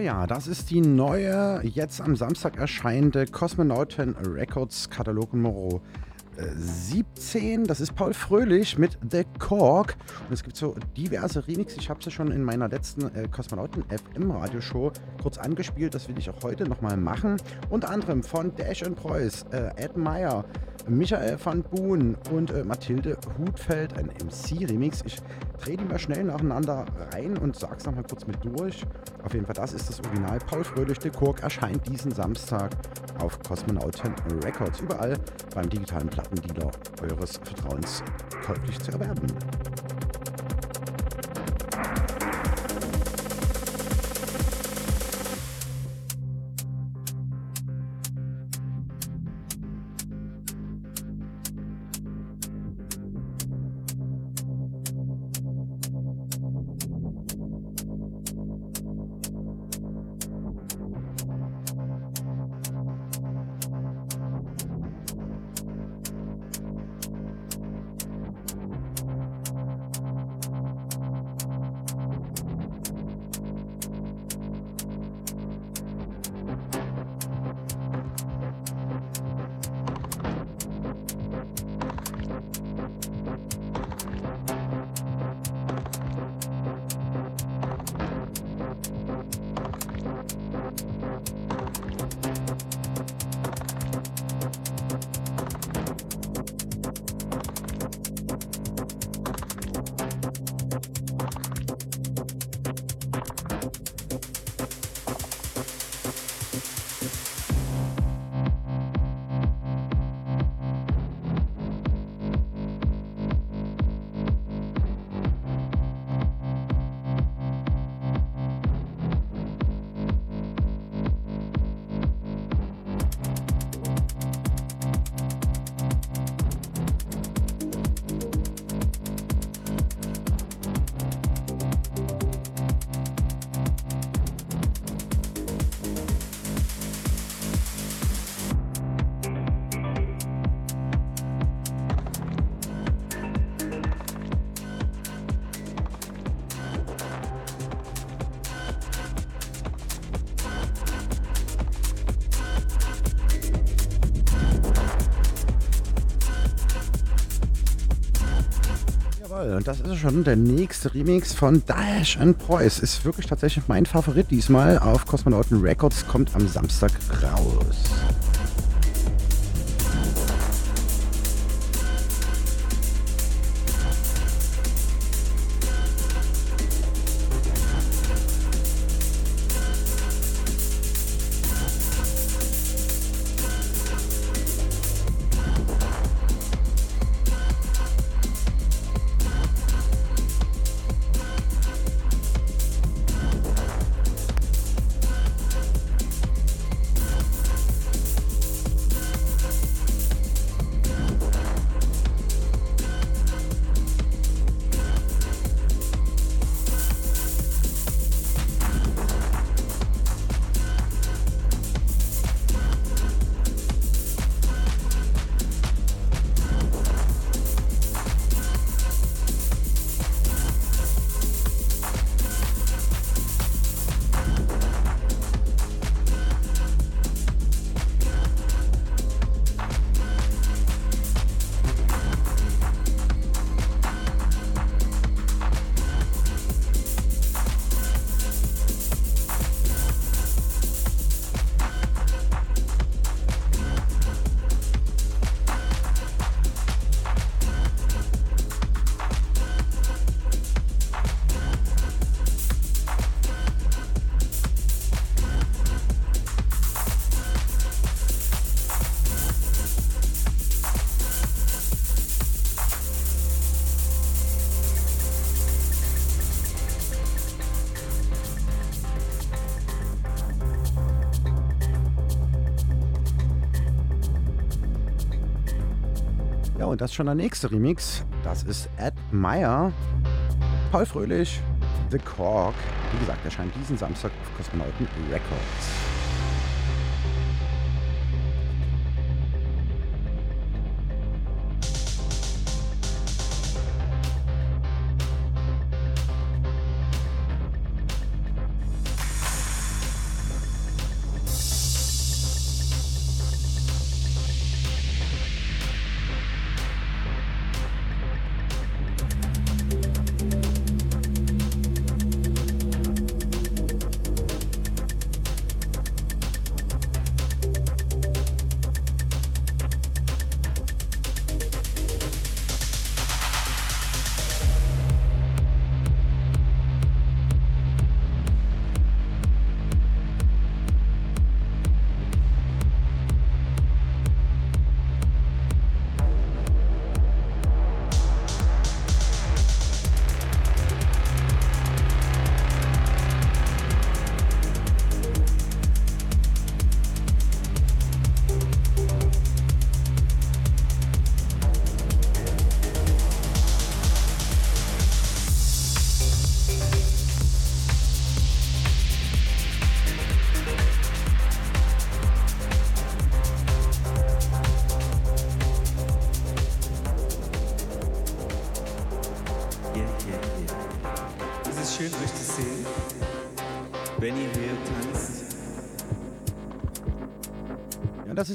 Ja, das ist die neue, jetzt am Samstag erscheinende Cosmonauten Records Katalog Nummer 17. Das ist Paul Fröhlich mit The Cork. Und es gibt so diverse Remixes. Ich habe sie schon in meiner letzten äh, Kosmonauten FM Radioshow kurz angespielt. Das will ich auch heute nochmal machen. Unter anderem von Dash and Preuß, äh, Ed Meyer, Michael van Boon und äh, Mathilde Hutfeld, ein MC-Remix. Ich drehe die mal schnell nacheinander rein und sag's nochmal kurz mit durch. Auf jeden Fall, das ist das Original. Paul Fröhlich, The Cork erscheint diesen Samstag auf Kosmonauten Records. Überall beim digitalen Plattendealer eures Vertrauens käuflich zu erwerben. Das ist schon der nächste Remix von Dash and Preuß. Ist wirklich tatsächlich mein Favorit diesmal auf Kosmonauten Records, kommt am Samstag raus. Ist schon der nächste Remix. Das ist Ed Meyer, Paul Fröhlich, The Cork. Wie gesagt, erscheint diesen Samstag auf Kosmonauten Records.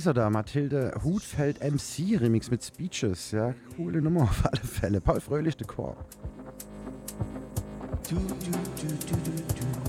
Ist
er da, Mathilde Hutfeld MC Remix mit Speeches. Ja, coole Nummer auf alle Fälle. Paul Fröhlich, The Core.
Du, du, du,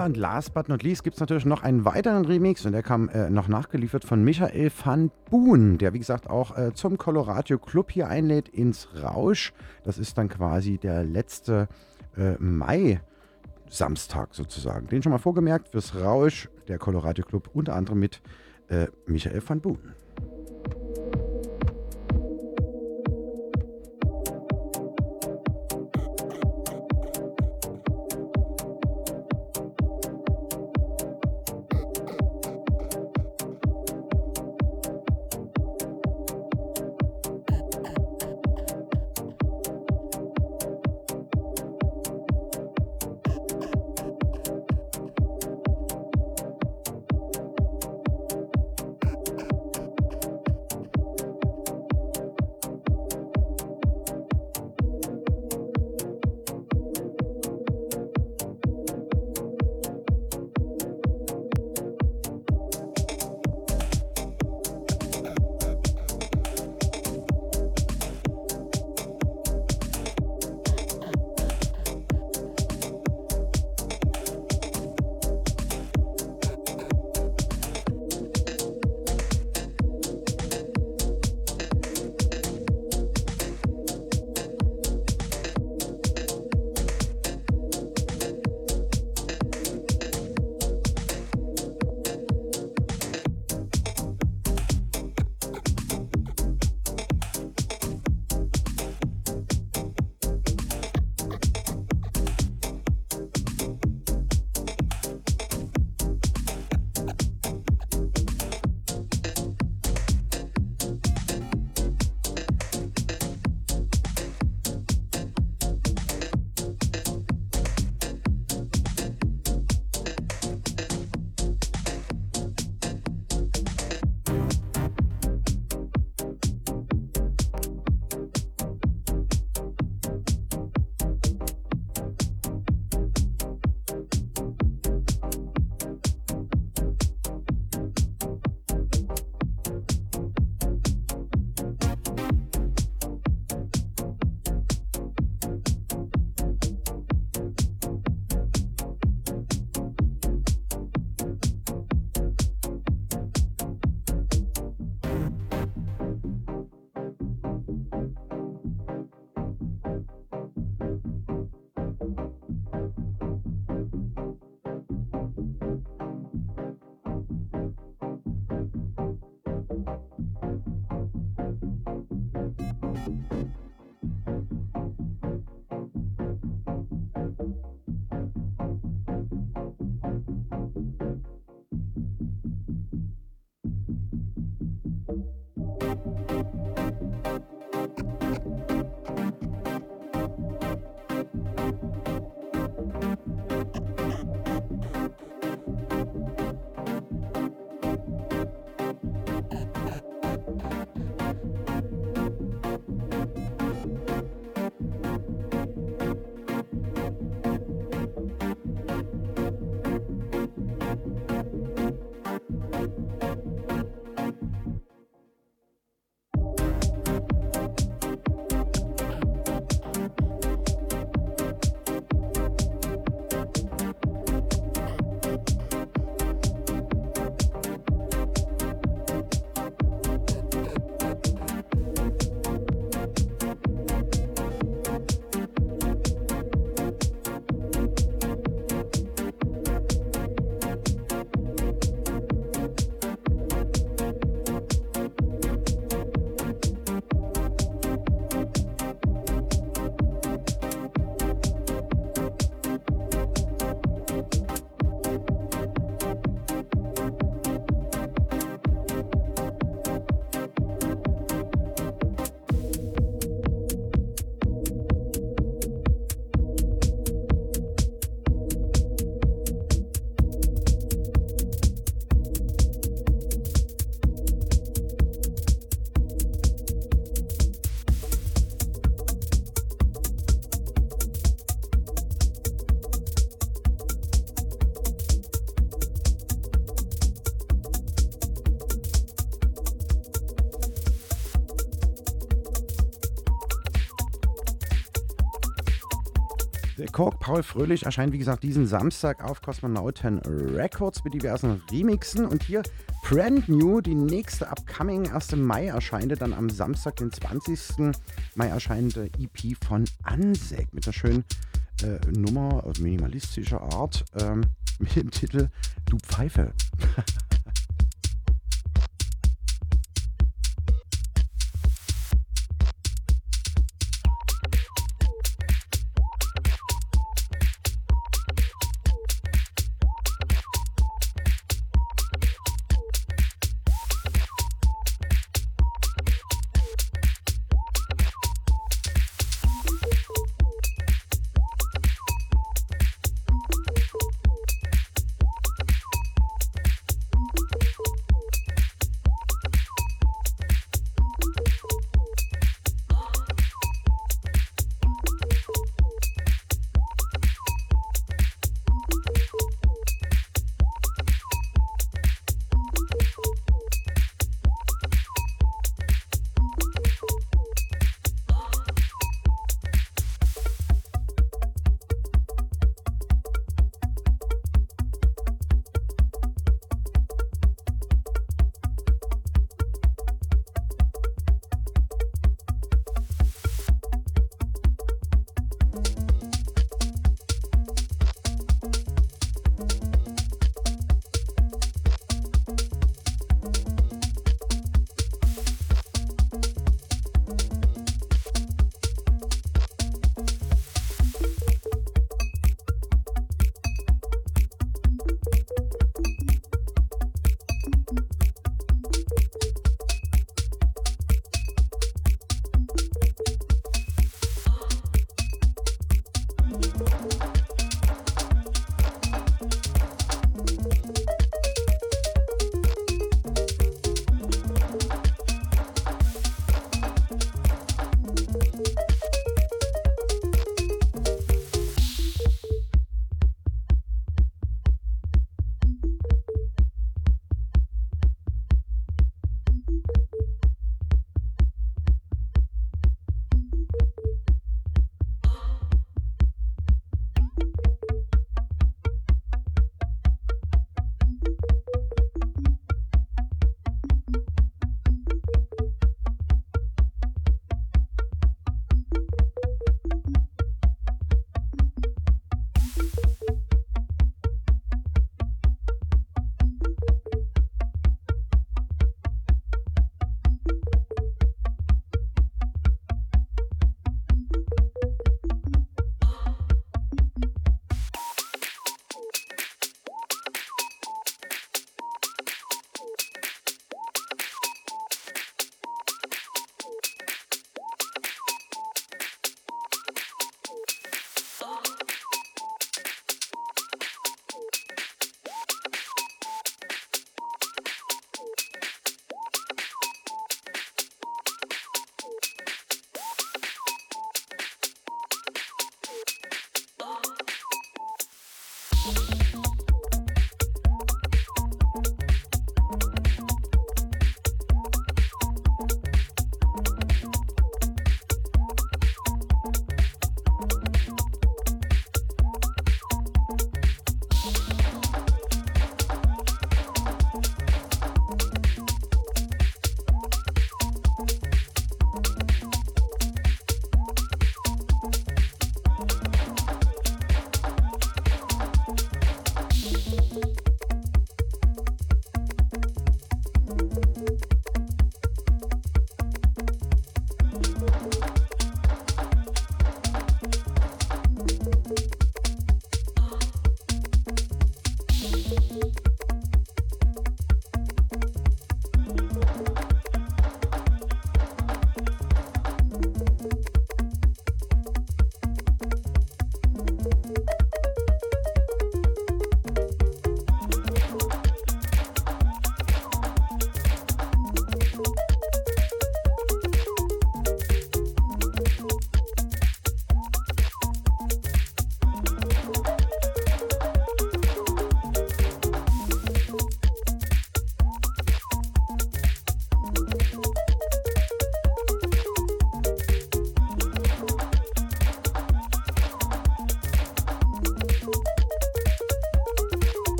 Ja, und last but not least gibt es natürlich noch einen weiteren Remix und der kam äh, noch nachgeliefert von Michael van Boon, der wie gesagt auch äh, zum Colorado Club hier einlädt ins Rausch. Das ist dann quasi der letzte äh, Mai. Samstag sozusagen. Den schon mal vorgemerkt fürs Rausch, der Colorado Club, unter anderem mit äh, Michael van Boon. Kork Paul Fröhlich erscheint, wie gesagt, diesen Samstag auf Cosmonauten Records mit diversen Remixen. Und hier Brand New, die nächste Upcoming 1. Mai erscheint dann am Samstag, den 20. Mai erscheinende EP von Ansek mit einer schönen äh, Nummer minimalistischer Art ähm, mit dem Titel Du Pfeife.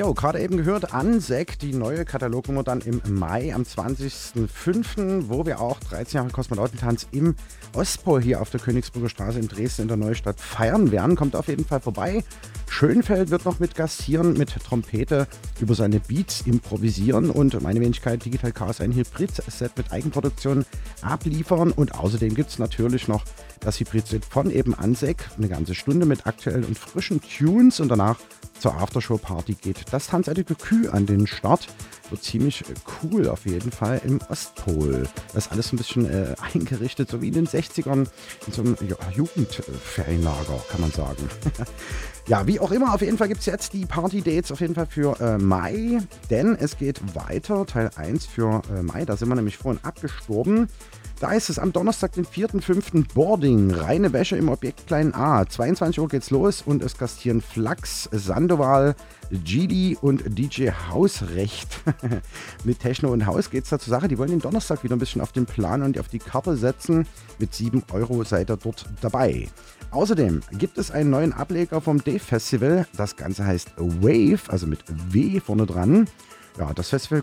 Jo, gerade eben gehört Ansek, die neue Katalognummer dann im Mai am 20.05., wo wir auch 13 Jahre Kosmonautentanz im Ostpol hier auf der Königsburger Straße in Dresden in der Neustadt feiern werden. Kommt auf jeden Fall vorbei. Schönfeld wird noch mit gastieren, mit Trompete über seine Beats improvisieren und meine Wenigkeit Digital Chaos ein Hybrid-Set mit Eigenproduktion abliefern. Und außerdem gibt es natürlich noch das Hybrid-Set von eben Ansek, eine ganze Stunde mit aktuellen und frischen Tunes und danach zur Aftershow-Party geht das Tanzartige Kü an den Start. Wird ziemlich äh, cool auf jeden Fall im Ostpol. Das ist alles ein bisschen äh, eingerichtet, so wie in den 60ern in so einem ja, Jugendferienlager, kann man sagen. ja, wie auch immer, auf jeden Fall gibt es jetzt die Party-Dates auf jeden Fall für äh, Mai, denn es geht weiter. Teil 1 für äh, Mai, da sind wir nämlich vorhin abgestorben. Da ist es am Donnerstag, den 4.5. Boarding. Reine Wäsche im Objekt Klein A. 22 Uhr geht's los und es gastieren Flachs, Sandoval, GD und DJ Hausrecht. Mit Techno und Haus geht's da zur Sache. Die wollen den Donnerstag wieder ein bisschen auf den Plan und auf die Karte setzen. Mit 7 Euro seid ihr dort dabei. Außerdem gibt es einen neuen Ableger vom Dave Festival. Das Ganze heißt Wave, also mit W vorne dran. Ja, das Festival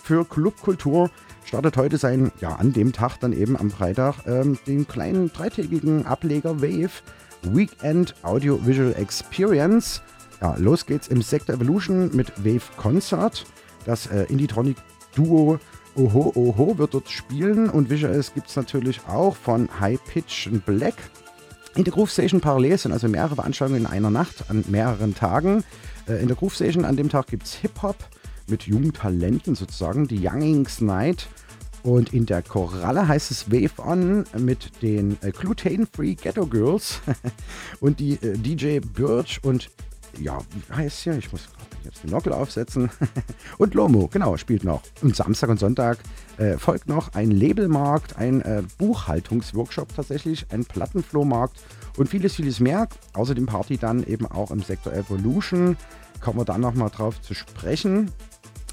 für Clubkultur startet heute sein, ja, an dem Tag dann eben am Freitag, ähm, den kleinen dreitägigen Ableger Wave Weekend Audio Visual Experience. Ja, los geht's im Sector Evolution mit Wave Concert. Das äh, Indie-Tronic Duo Oho Oho wird dort spielen und Visuals gibt es natürlich auch von High Pitch and Black. In der Groove Station parallel sind also mehrere Veranstaltungen in einer Nacht an mehreren Tagen. Äh, in der Groove Station an dem Tag gibt es Hip-Hop, mit jungen Talenten sozusagen, die Youngings Night. Und in der Koralle heißt es Wave On mit den äh, Gluten-Free Ghetto Girls und die äh, DJ Birch und ja, wie heißt hier? Ich muss jetzt den Nockel aufsetzen. und Lomo, genau, spielt noch. Und Samstag und Sonntag äh, folgt noch ein Labelmarkt, ein äh, Buchhaltungsworkshop tatsächlich, ein Plattenflohmarkt und vieles, vieles mehr. Außerdem Party dann eben auch im Sektor Evolution. Kommen wir dann nochmal drauf zu sprechen.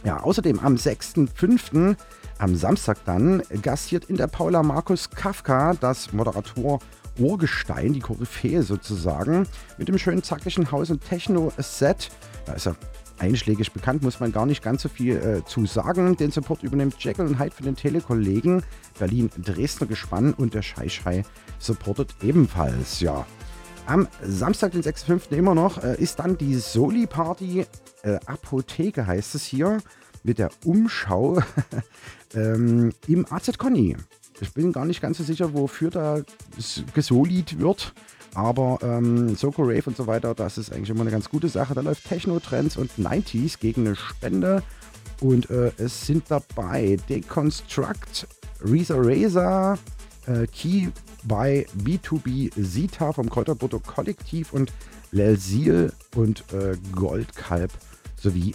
Ja, außerdem am 6.5., am Samstag dann, gastiert in der Paula Markus Kafka das Moderator Urgestein, die Koryphäe sozusagen, mit dem schönen zackigen Haus- und Techno-Set. Da ist er einschlägig bekannt, muss man gar nicht ganz so viel äh, zu sagen. Den Support übernimmt Jekyll und Hyde für den Telekollegen. Berlin Dresdner Gespann und der Scheischei supportet ebenfalls. Ja, am Samstag, den 6.5. immer noch, äh, ist dann die Soli-Party. Äh, Apotheke heißt es hier. Mit der Umschau ähm, im AZ Conny. Ich bin gar nicht ganz so sicher, wofür da gesolied wird. Aber ähm, Soko Rave und so weiter, das ist eigentlich immer eine ganz gute Sache. Da läuft Techno-Trends und 90s gegen eine Spende. Und äh, es sind dabei Deconstruct, Reza Razor, äh, Key bei B2B Sita vom Kräuterbutter Kollektiv und Lelsil und äh, Goldkalb sowie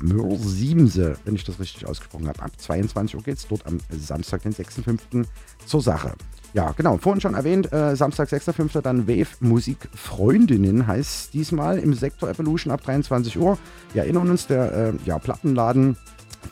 Mörsiemse, wenn ich das richtig ausgesprochen habe. Ab 22 Uhr geht es dort am Samstag, den 6.5. zur Sache. Ja, genau, vorhin schon erwähnt, äh, Samstag, 6.5. dann Wave Musik Freundinnen heißt diesmal im Sektor Evolution ab 23 Uhr. Wir erinnern uns, der äh, ja, Plattenladen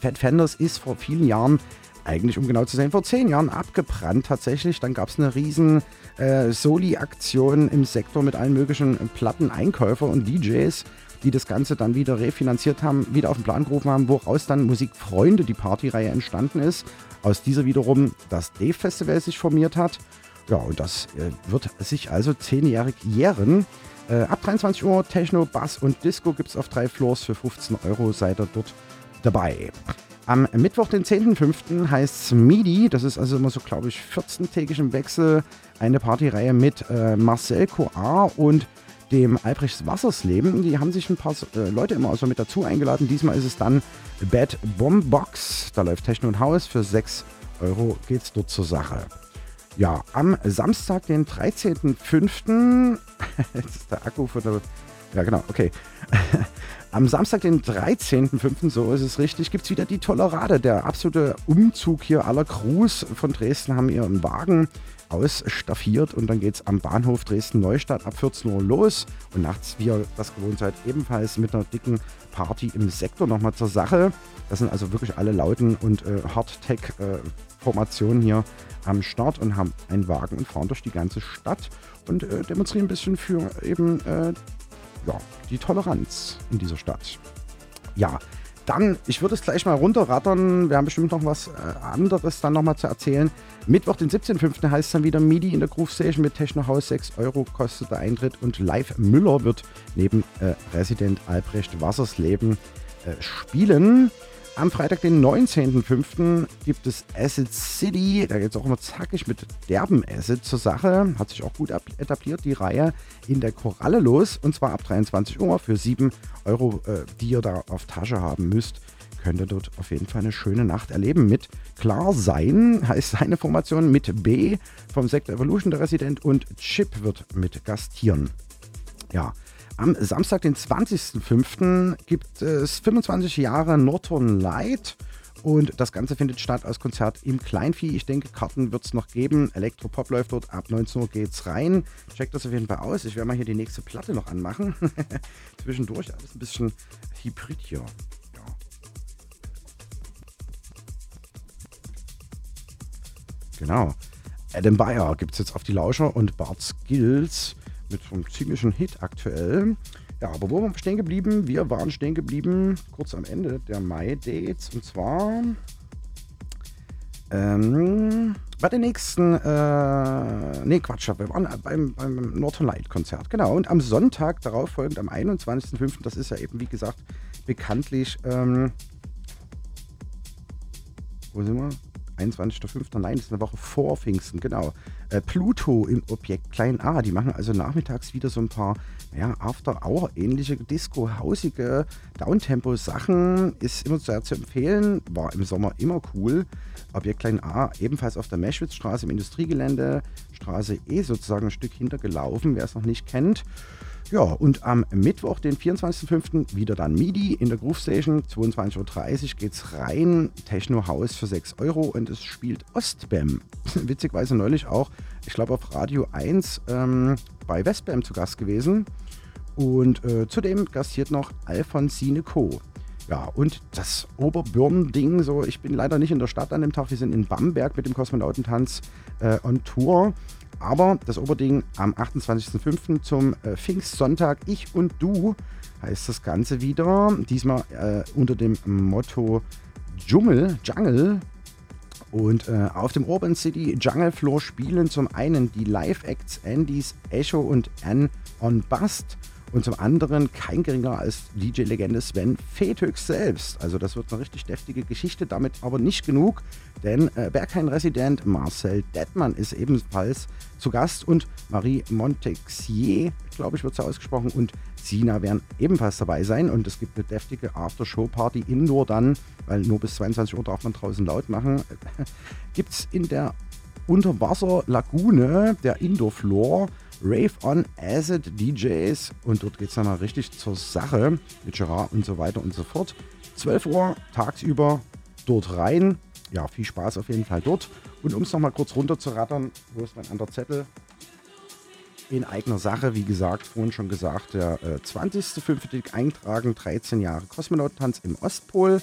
Fat Fenders ist vor vielen Jahren eigentlich, um genau zu sein, vor zehn Jahren abgebrannt tatsächlich. Dann gab es eine riesen äh, Soli-Aktion im Sektor mit allen möglichen Platteneinkäufer und DJs, die das Ganze dann wieder refinanziert haben, wieder auf den Plan gerufen haben, woraus dann Musikfreunde, die Partyreihe entstanden ist. Aus dieser wiederum das Dave Festival sich formiert hat. Ja, und das äh, wird sich also zehnjährig jähren. Äh, ab 23 Uhr Techno, Bass und Disco gibt es auf drei Floors für 15 Euro. Seid ihr dort dabei. Am Mittwoch, den 10.05. heißt es MIDI. Das ist also immer so, glaube ich, 14-tägig im Wechsel. Eine Partyreihe mit äh, Marcel Coar und dem Albrechts Wassersleben. Die haben sich ein paar äh, Leute immer also mit dazu eingeladen. Diesmal ist es dann Bad Bomb Box. Da läuft Techno und Haus. Für 6 Euro geht es dort zur Sache. Ja, am Samstag, den 13.05. Jetzt ist der Akku von der. Ja, genau, okay. Am Samstag, den 13.05., so ist es richtig, gibt es wieder die Tolerade. Der absolute Umzug hier aller Crews von Dresden haben ihren Wagen ausstaffiert und dann geht es am Bahnhof Dresden-Neustadt ab 14 Uhr los und nachts, wie ihr das gewohnt seid, ebenfalls mit einer dicken Party im Sektor nochmal zur Sache. Das sind also wirklich alle lauten und äh, Hardtech-Formationen äh, hier am Start und haben einen Wagen und fahren durch die ganze Stadt und äh, demonstrieren ein bisschen für eben äh, ja, die Toleranz in dieser Stadt. Ja, dann, ich würde es gleich mal runterrattern. Wir haben bestimmt noch was äh, anderes dann nochmal zu erzählen. Mittwoch, den 17.05. heißt es dann wieder MIDI in der Groove Station mit Techno House. 6 Euro kostet der Eintritt und Live Müller wird neben äh, Resident Albrecht Wassersleben äh, spielen. Am Freitag, den 19.05. gibt es Acid City. Da geht es auch immer zackig mit derben Acid zur Sache. Hat sich auch gut etabliert, die Reihe in der Koralle los. Und zwar ab 23 Uhr für 7 Euro, äh, die ihr da auf Tasche haben müsst. Könnt ihr dort auf jeden Fall eine schöne Nacht erleben. Mit Klar Sein heißt seine Formation mit B vom Sekt Evolution der Resident und Chip wird mit gastieren. Ja, am Samstag, den 20.05. gibt es 25 Jahre Norton Light. Und das Ganze findet statt als Konzert im Kleinvieh. Ich denke, Karten wird es noch geben. Elektropop läuft dort. Ab 19 Uhr geht's rein. Checkt das auf jeden Fall aus. Ich werde mal hier die nächste Platte noch anmachen. Zwischendurch alles ein bisschen hybrid hier. Genau. Adam Bayer gibt es jetzt auf die Lauscher und Bart Skills mit so einem ziemlichen Hit aktuell. Ja, aber wo waren wir stehen geblieben? Wir waren stehen geblieben kurz am Ende der Mai-Dates und zwar ähm, bei der nächsten, äh, nee, Quatsch, wir waren beim, beim Northern Light Konzert, genau. Und am Sonntag darauf folgend, am 21.05., das ist ja eben, wie gesagt, bekanntlich, ähm, wo sind wir? 21.05. Nein, das ist eine Woche vor Pfingsten, genau. Äh, Pluto im Objekt Klein A. Die machen also nachmittags wieder so ein paar ja, After-Hour-ähnliche, Disco-hausige Downtempo-Sachen. Ist immer sehr zu empfehlen. War im Sommer immer cool. Objekt Klein A ebenfalls auf der Meschwitzstraße im Industriegelände. Straße E sozusagen ein Stück hintergelaufen, wer es noch nicht kennt. Ja, und am Mittwoch, den 24.05., wieder dann MIDI in der Groove Station. 22.30 Uhr geht's rein. Techno House für 6 Euro und es spielt Ostbam. Witzigweise neulich auch, ich glaube, auf Radio 1 ähm, bei Westbam zu Gast gewesen. Und äh, zudem gastiert noch Alfonsine Co. Ja, und das Oberbürn-Ding, so, ich bin leider nicht in der Stadt an dem Tag, wir sind in Bamberg mit dem Kosmonautentanz äh, on Tour. Aber das Oberding am 28.05. zum äh, Pfingstsonntag, ich und du, heißt das Ganze wieder. Diesmal äh, unter dem Motto Dschungel, Jungle. Und äh, auf dem Urban City Jungle Floor spielen zum einen die Live-Acts Andys, Echo und Anne on Bust. Und zum anderen kein geringer als DJ-Legende Sven Fethöx selbst. Also das wird eine richtig deftige Geschichte, damit aber nicht genug, denn äh, Berghain-Resident Marcel Detmann ist ebenfalls zu Gast und Marie Montexier, glaube ich, wird so ausgesprochen, und Sina werden ebenfalls dabei sein. Und es gibt eine deftige After-Show-Party indoor dann, weil nur bis 22 Uhr darf man draußen laut machen. gibt es in der Unterwasser-Lagune, der Indoor-Floor, Rave on Acid DJs und dort geht es dann mal richtig zur Sache mit Gerard und so weiter und so fort. 12 Uhr tagsüber dort rein. Ja, viel Spaß auf jeden Fall dort. Und um es nochmal kurz runter zu rattern, wo ist mein anderer Zettel? In eigener Sache, wie gesagt, vorhin schon gesagt, der äh, 20.05. eintragen, 13 Jahre Kosmonautentanz im Ostpol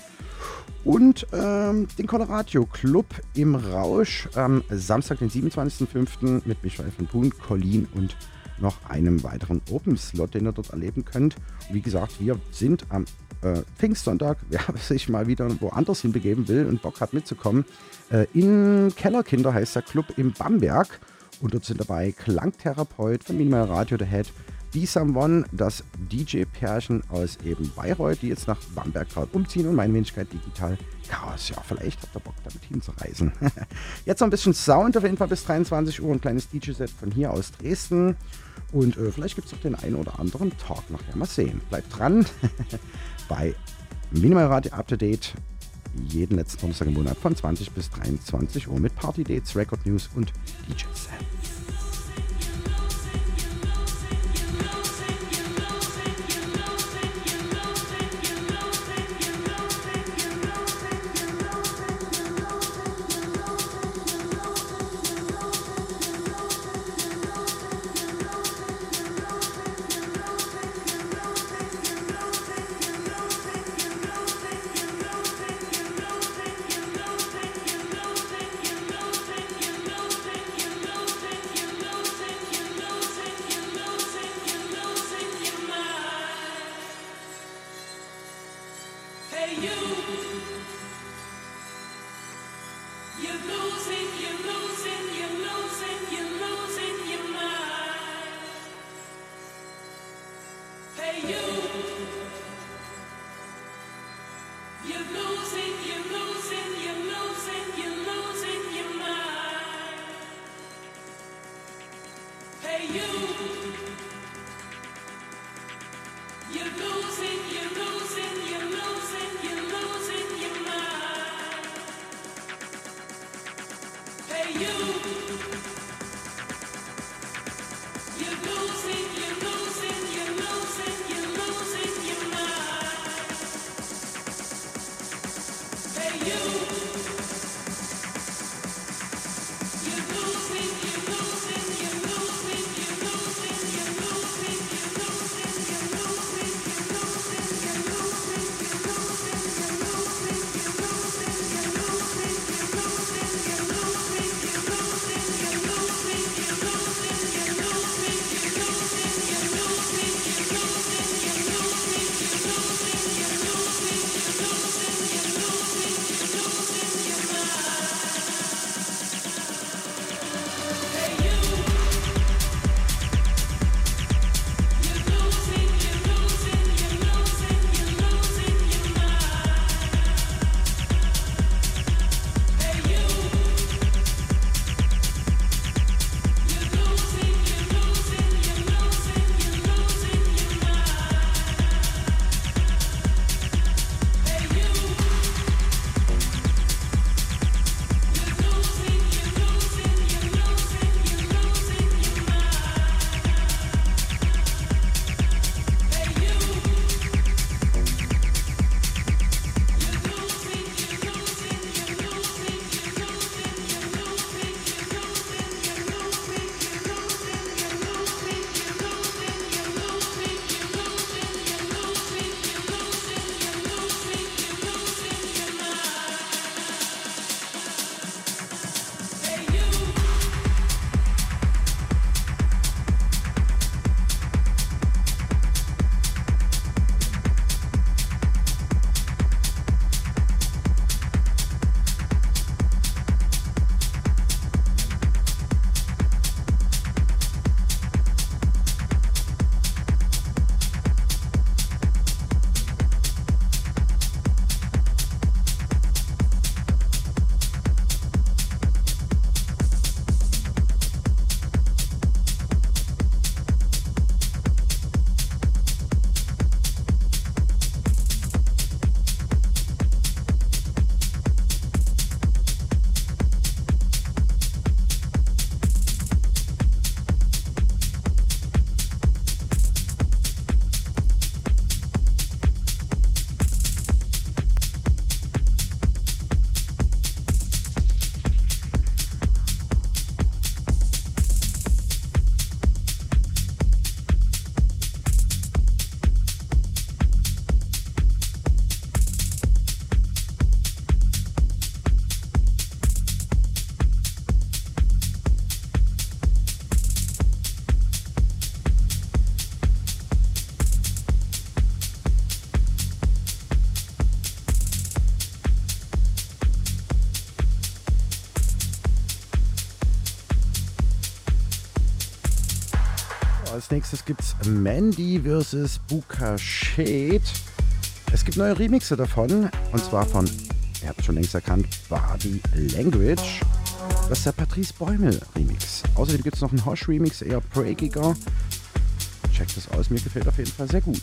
und ähm, den Colorado Club im Rausch am Samstag, den 27.05. mit Michael von Thun, Colin und noch einem weiteren Open Slot, den ihr dort erleben könnt. Wie gesagt, wir sind am äh, Pfingstsonntag, wer sich mal wieder woanders hinbegeben will und Bock hat mitzukommen, äh, in Kellerkinder heißt der Club im Bamberg. Und dort sind dabei Klangtherapeut von Minimal Radio The Head, Be Someone, das DJ-Pärchen aus eben Bayreuth, die jetzt nach Bamberg gerade umziehen und meine Wenigkeit Digital Chaos. Ja, vielleicht habt ihr Bock damit hinzureisen. jetzt noch ein bisschen Sound auf jeden Fall bis 23 Uhr, ein kleines DJ-Set von hier aus Dresden. Und äh, vielleicht gibt es auch den einen oder anderen Talk nachher. Mal sehen. Bleibt dran bei Minimal Radio Up to Date. Jeden letzten Donnerstag im Monat von 20 bis 23 Uhr mit Party Dates, Record News und DJ-Sets. Als nächstes gibt es Mandy vs. Buka Shade. Es gibt neue Remixe davon. Und zwar von, ihr habt schon längst erkannt, Body Language. Das ist der Patrice Bäumel Remix. Außerdem gibt es noch einen Hosh Remix, eher breakiger. Checkt das aus, mir gefällt auf jeden Fall sehr gut.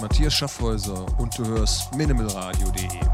Matthias Schaffhäuser und du hörst minimalradio.de.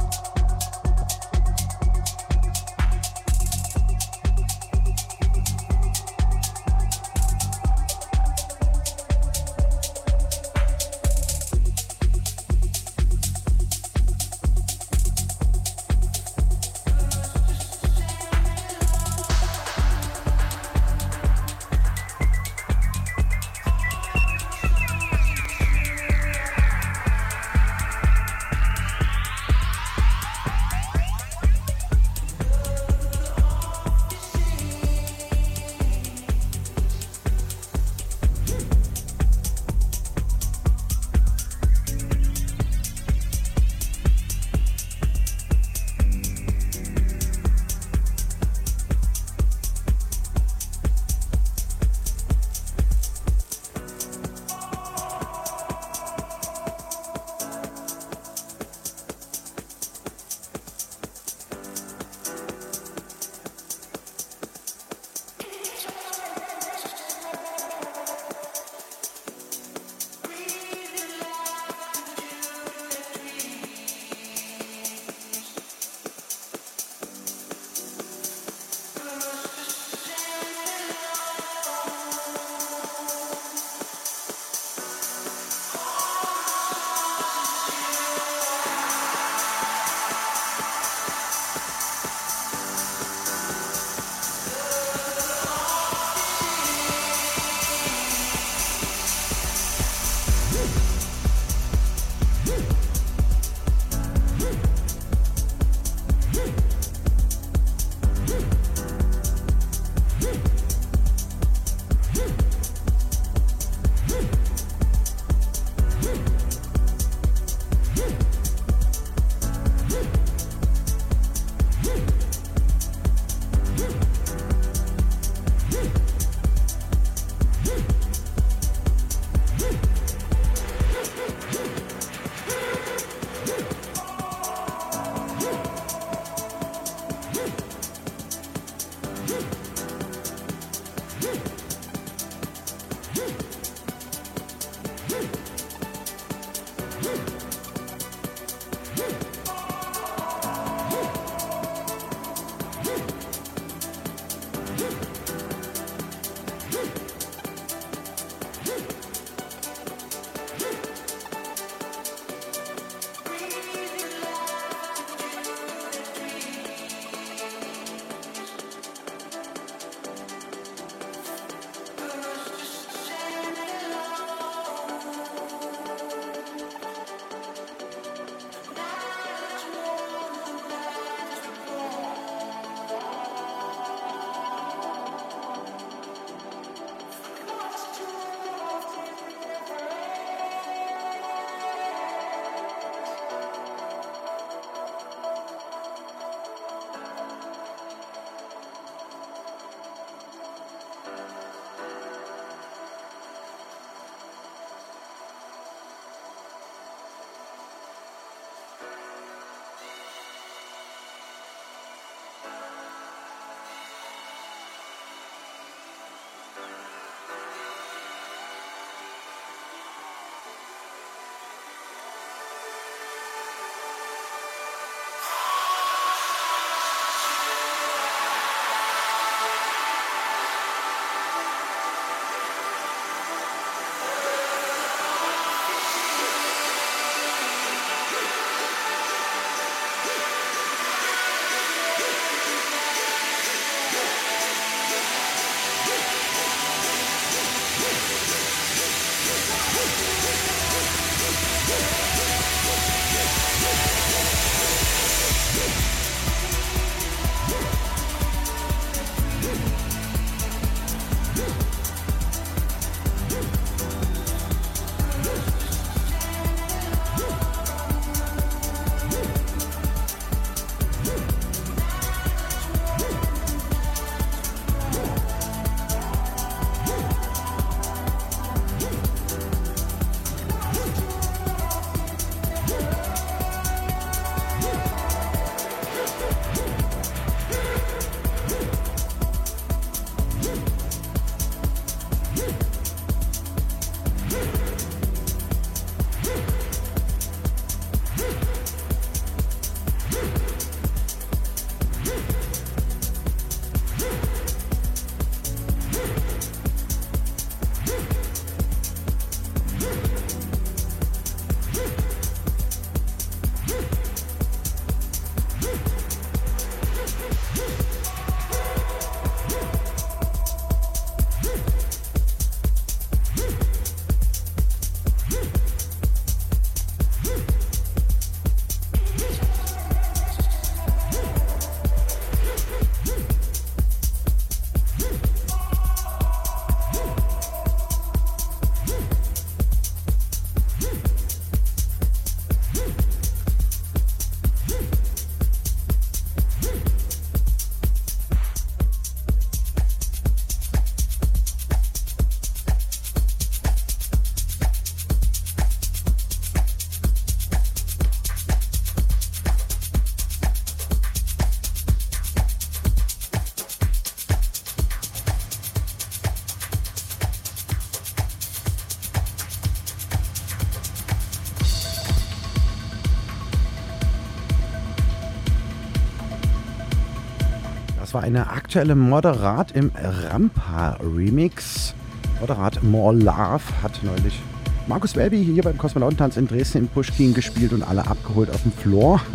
eine aktuelle Moderat im Rampa-Remix. Moderat More Love hat neulich Markus Welby hier beim Kosmonautentanz in Dresden in Pushkin gespielt und alle abgeholt auf dem Floor.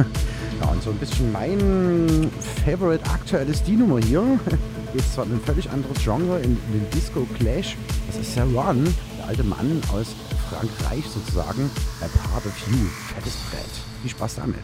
Ja, und so ein bisschen mein Favorite aktuell ist die Nummer hier. Geht zwar in ein völlig anderes Genre, in, in den Disco Clash. Das ist Saron, der alte Mann aus Frankreich sozusagen. A Part of You, fettes Brett. Viel Spaß damit.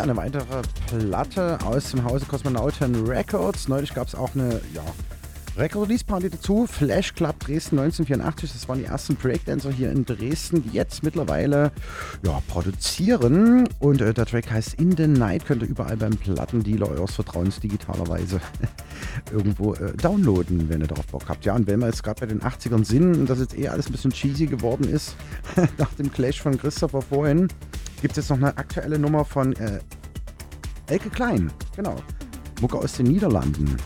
Ja, eine weitere Platte aus dem Hause Cosmonauten Records. Neulich gab es auch eine ja, Record-Release-Party dazu. Flash Club Dresden 1984. Das waren die ersten Breakdancer hier in Dresden, die jetzt mittlerweile ja, produzieren. Und äh, der Track heißt In the Night. Könnt ihr überall beim Plattendealer eures Vertrauens digitalerweise irgendwo äh, downloaden, wenn ihr darauf Bock habt. Ja, und wenn wir jetzt gerade bei den 80ern sind und das jetzt eh alles ein bisschen cheesy geworden ist, nach dem Clash von Christopher vorhin, gibt es jetzt noch eine aktuelle Nummer von äh, Elke Klein. Genau. Mucke aus den Niederlanden.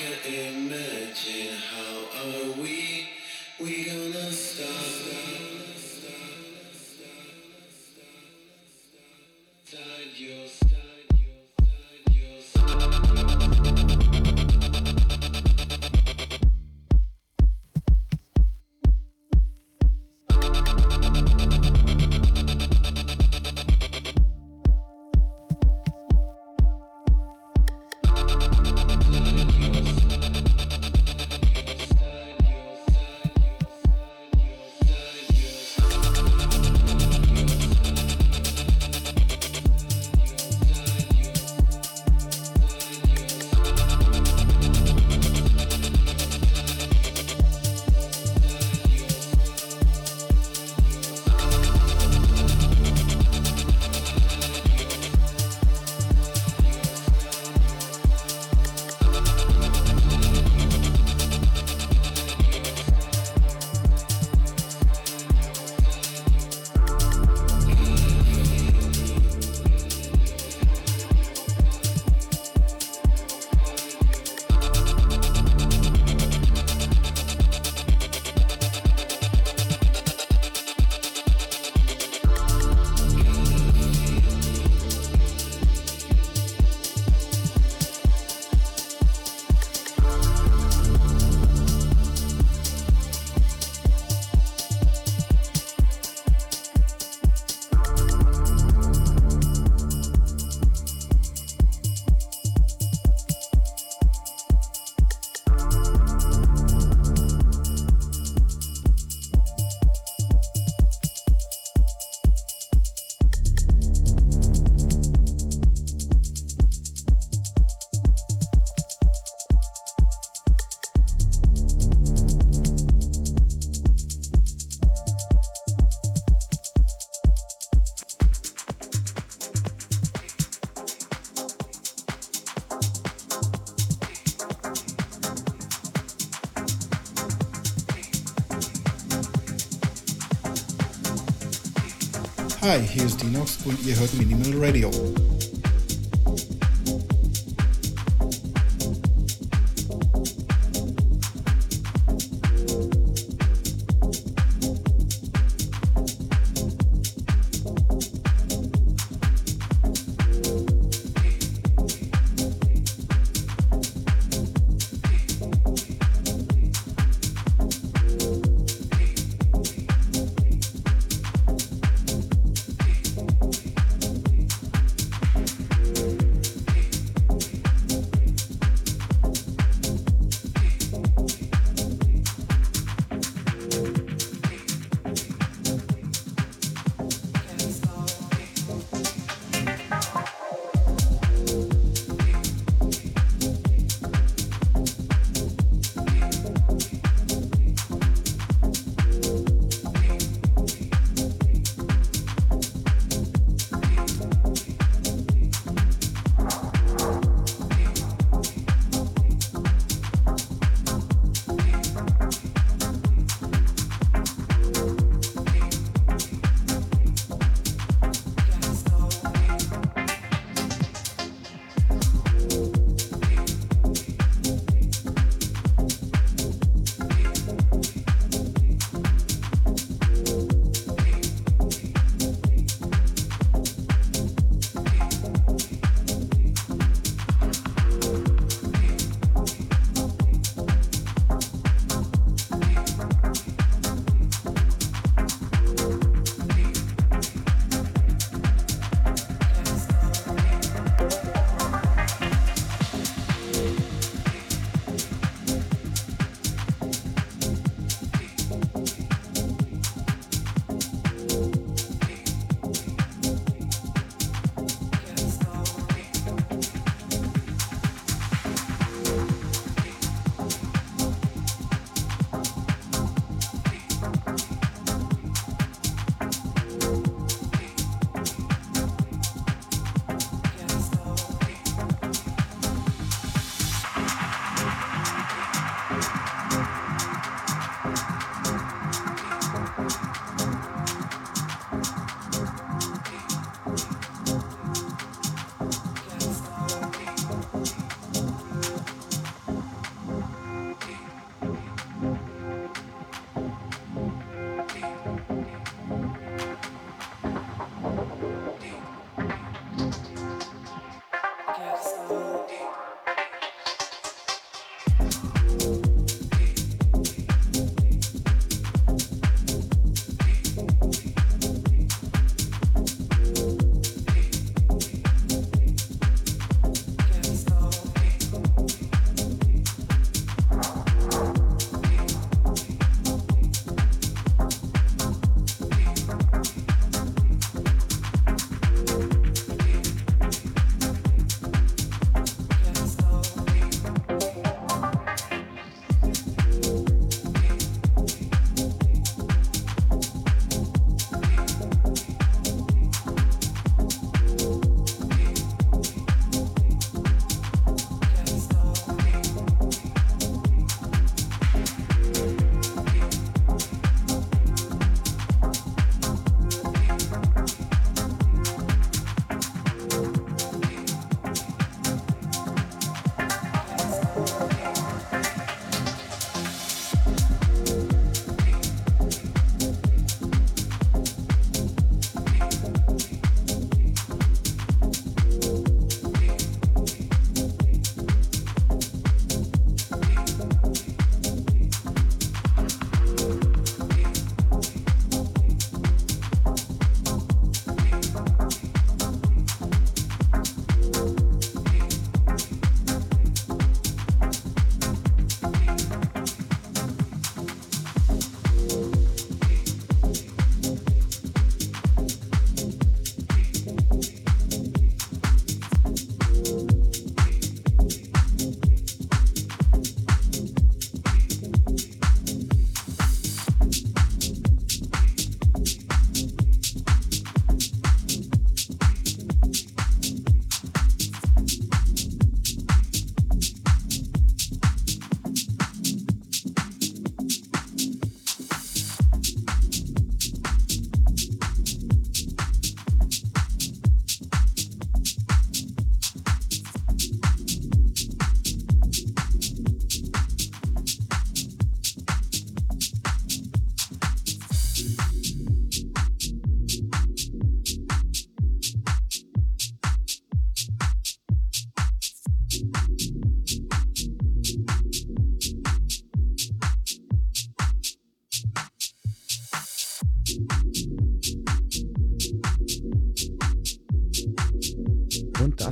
can't imagine. How are we? Hi, hier ist Dinox und ihr hört Minimal Radio.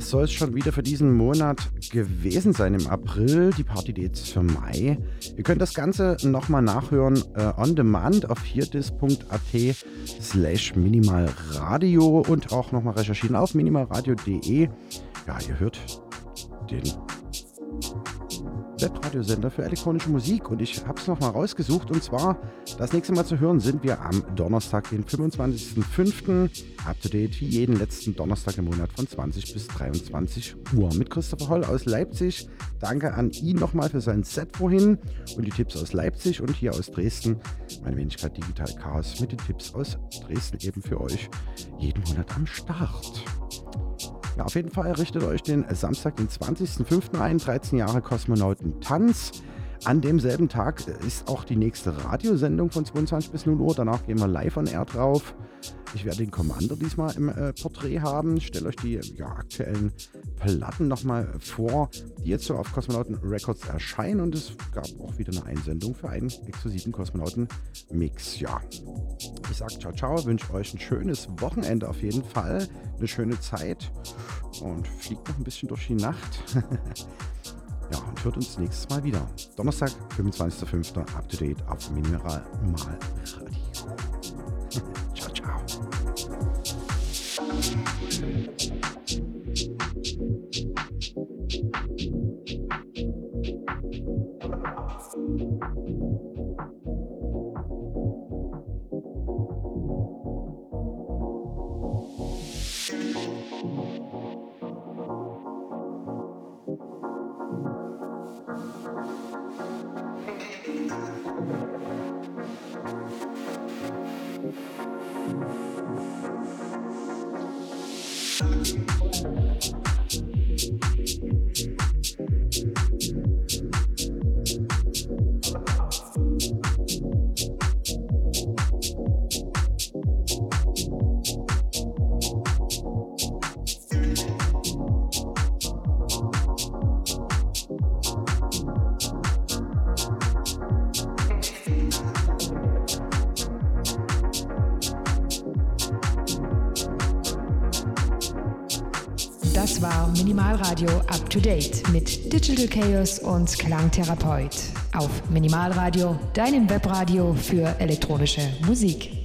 Soll es schon wieder für diesen Monat gewesen sein im April. Die Party-Dates für Mai. Ihr könnt das Ganze nochmal nachhören äh, on demand auf hierdis.at slash minimalradio und auch nochmal recherchieren auf minimalradio.de. Ja, ihr hört den Webradiosender für elektronische Musik und ich habe es nochmal rausgesucht und zwar das nächste Mal zu hören sind wir am Donnerstag, den 25.05. Up to date wie jeden letzten Donnerstag im Monat von 20 bis 23 Uhr mit Christopher Holl aus Leipzig. Danke an ihn nochmal für sein Set vorhin und die Tipps aus Leipzig und hier aus Dresden. Meine Wenigkeit Digital Chaos mit den Tipps aus Dresden eben für euch jeden Monat am Start. Ja, auf jeden Fall richtet euch den Samstag, den 20.05. ein, 13 Jahre Kosmonautentanz. An demselben Tag ist auch die nächste Radiosendung von 22 bis 0 Uhr. Danach gehen wir live on air drauf. Ich werde den Commander diesmal im äh, Porträt haben. Stellt euch die ja, aktuellen Platten nochmal vor, die jetzt so auf Kosmonauten Records erscheinen. Und es gab auch wieder eine Einsendung für einen exklusiven Kosmonauten-Mix. Ja, ich sage ciao, ciao, wünsche euch ein schönes Wochenende auf jeden Fall. Eine schöne Zeit und fliegt noch ein bisschen durch die Nacht. Ja, und hört uns nächstes Mal wieder. Donnerstag, 25.05. Up to date auf Mineral Mal Radio. ciao, ciao.
To Date mit Digital Chaos und Klangtherapeut. Auf Minimalradio, deinem Webradio für elektronische Musik.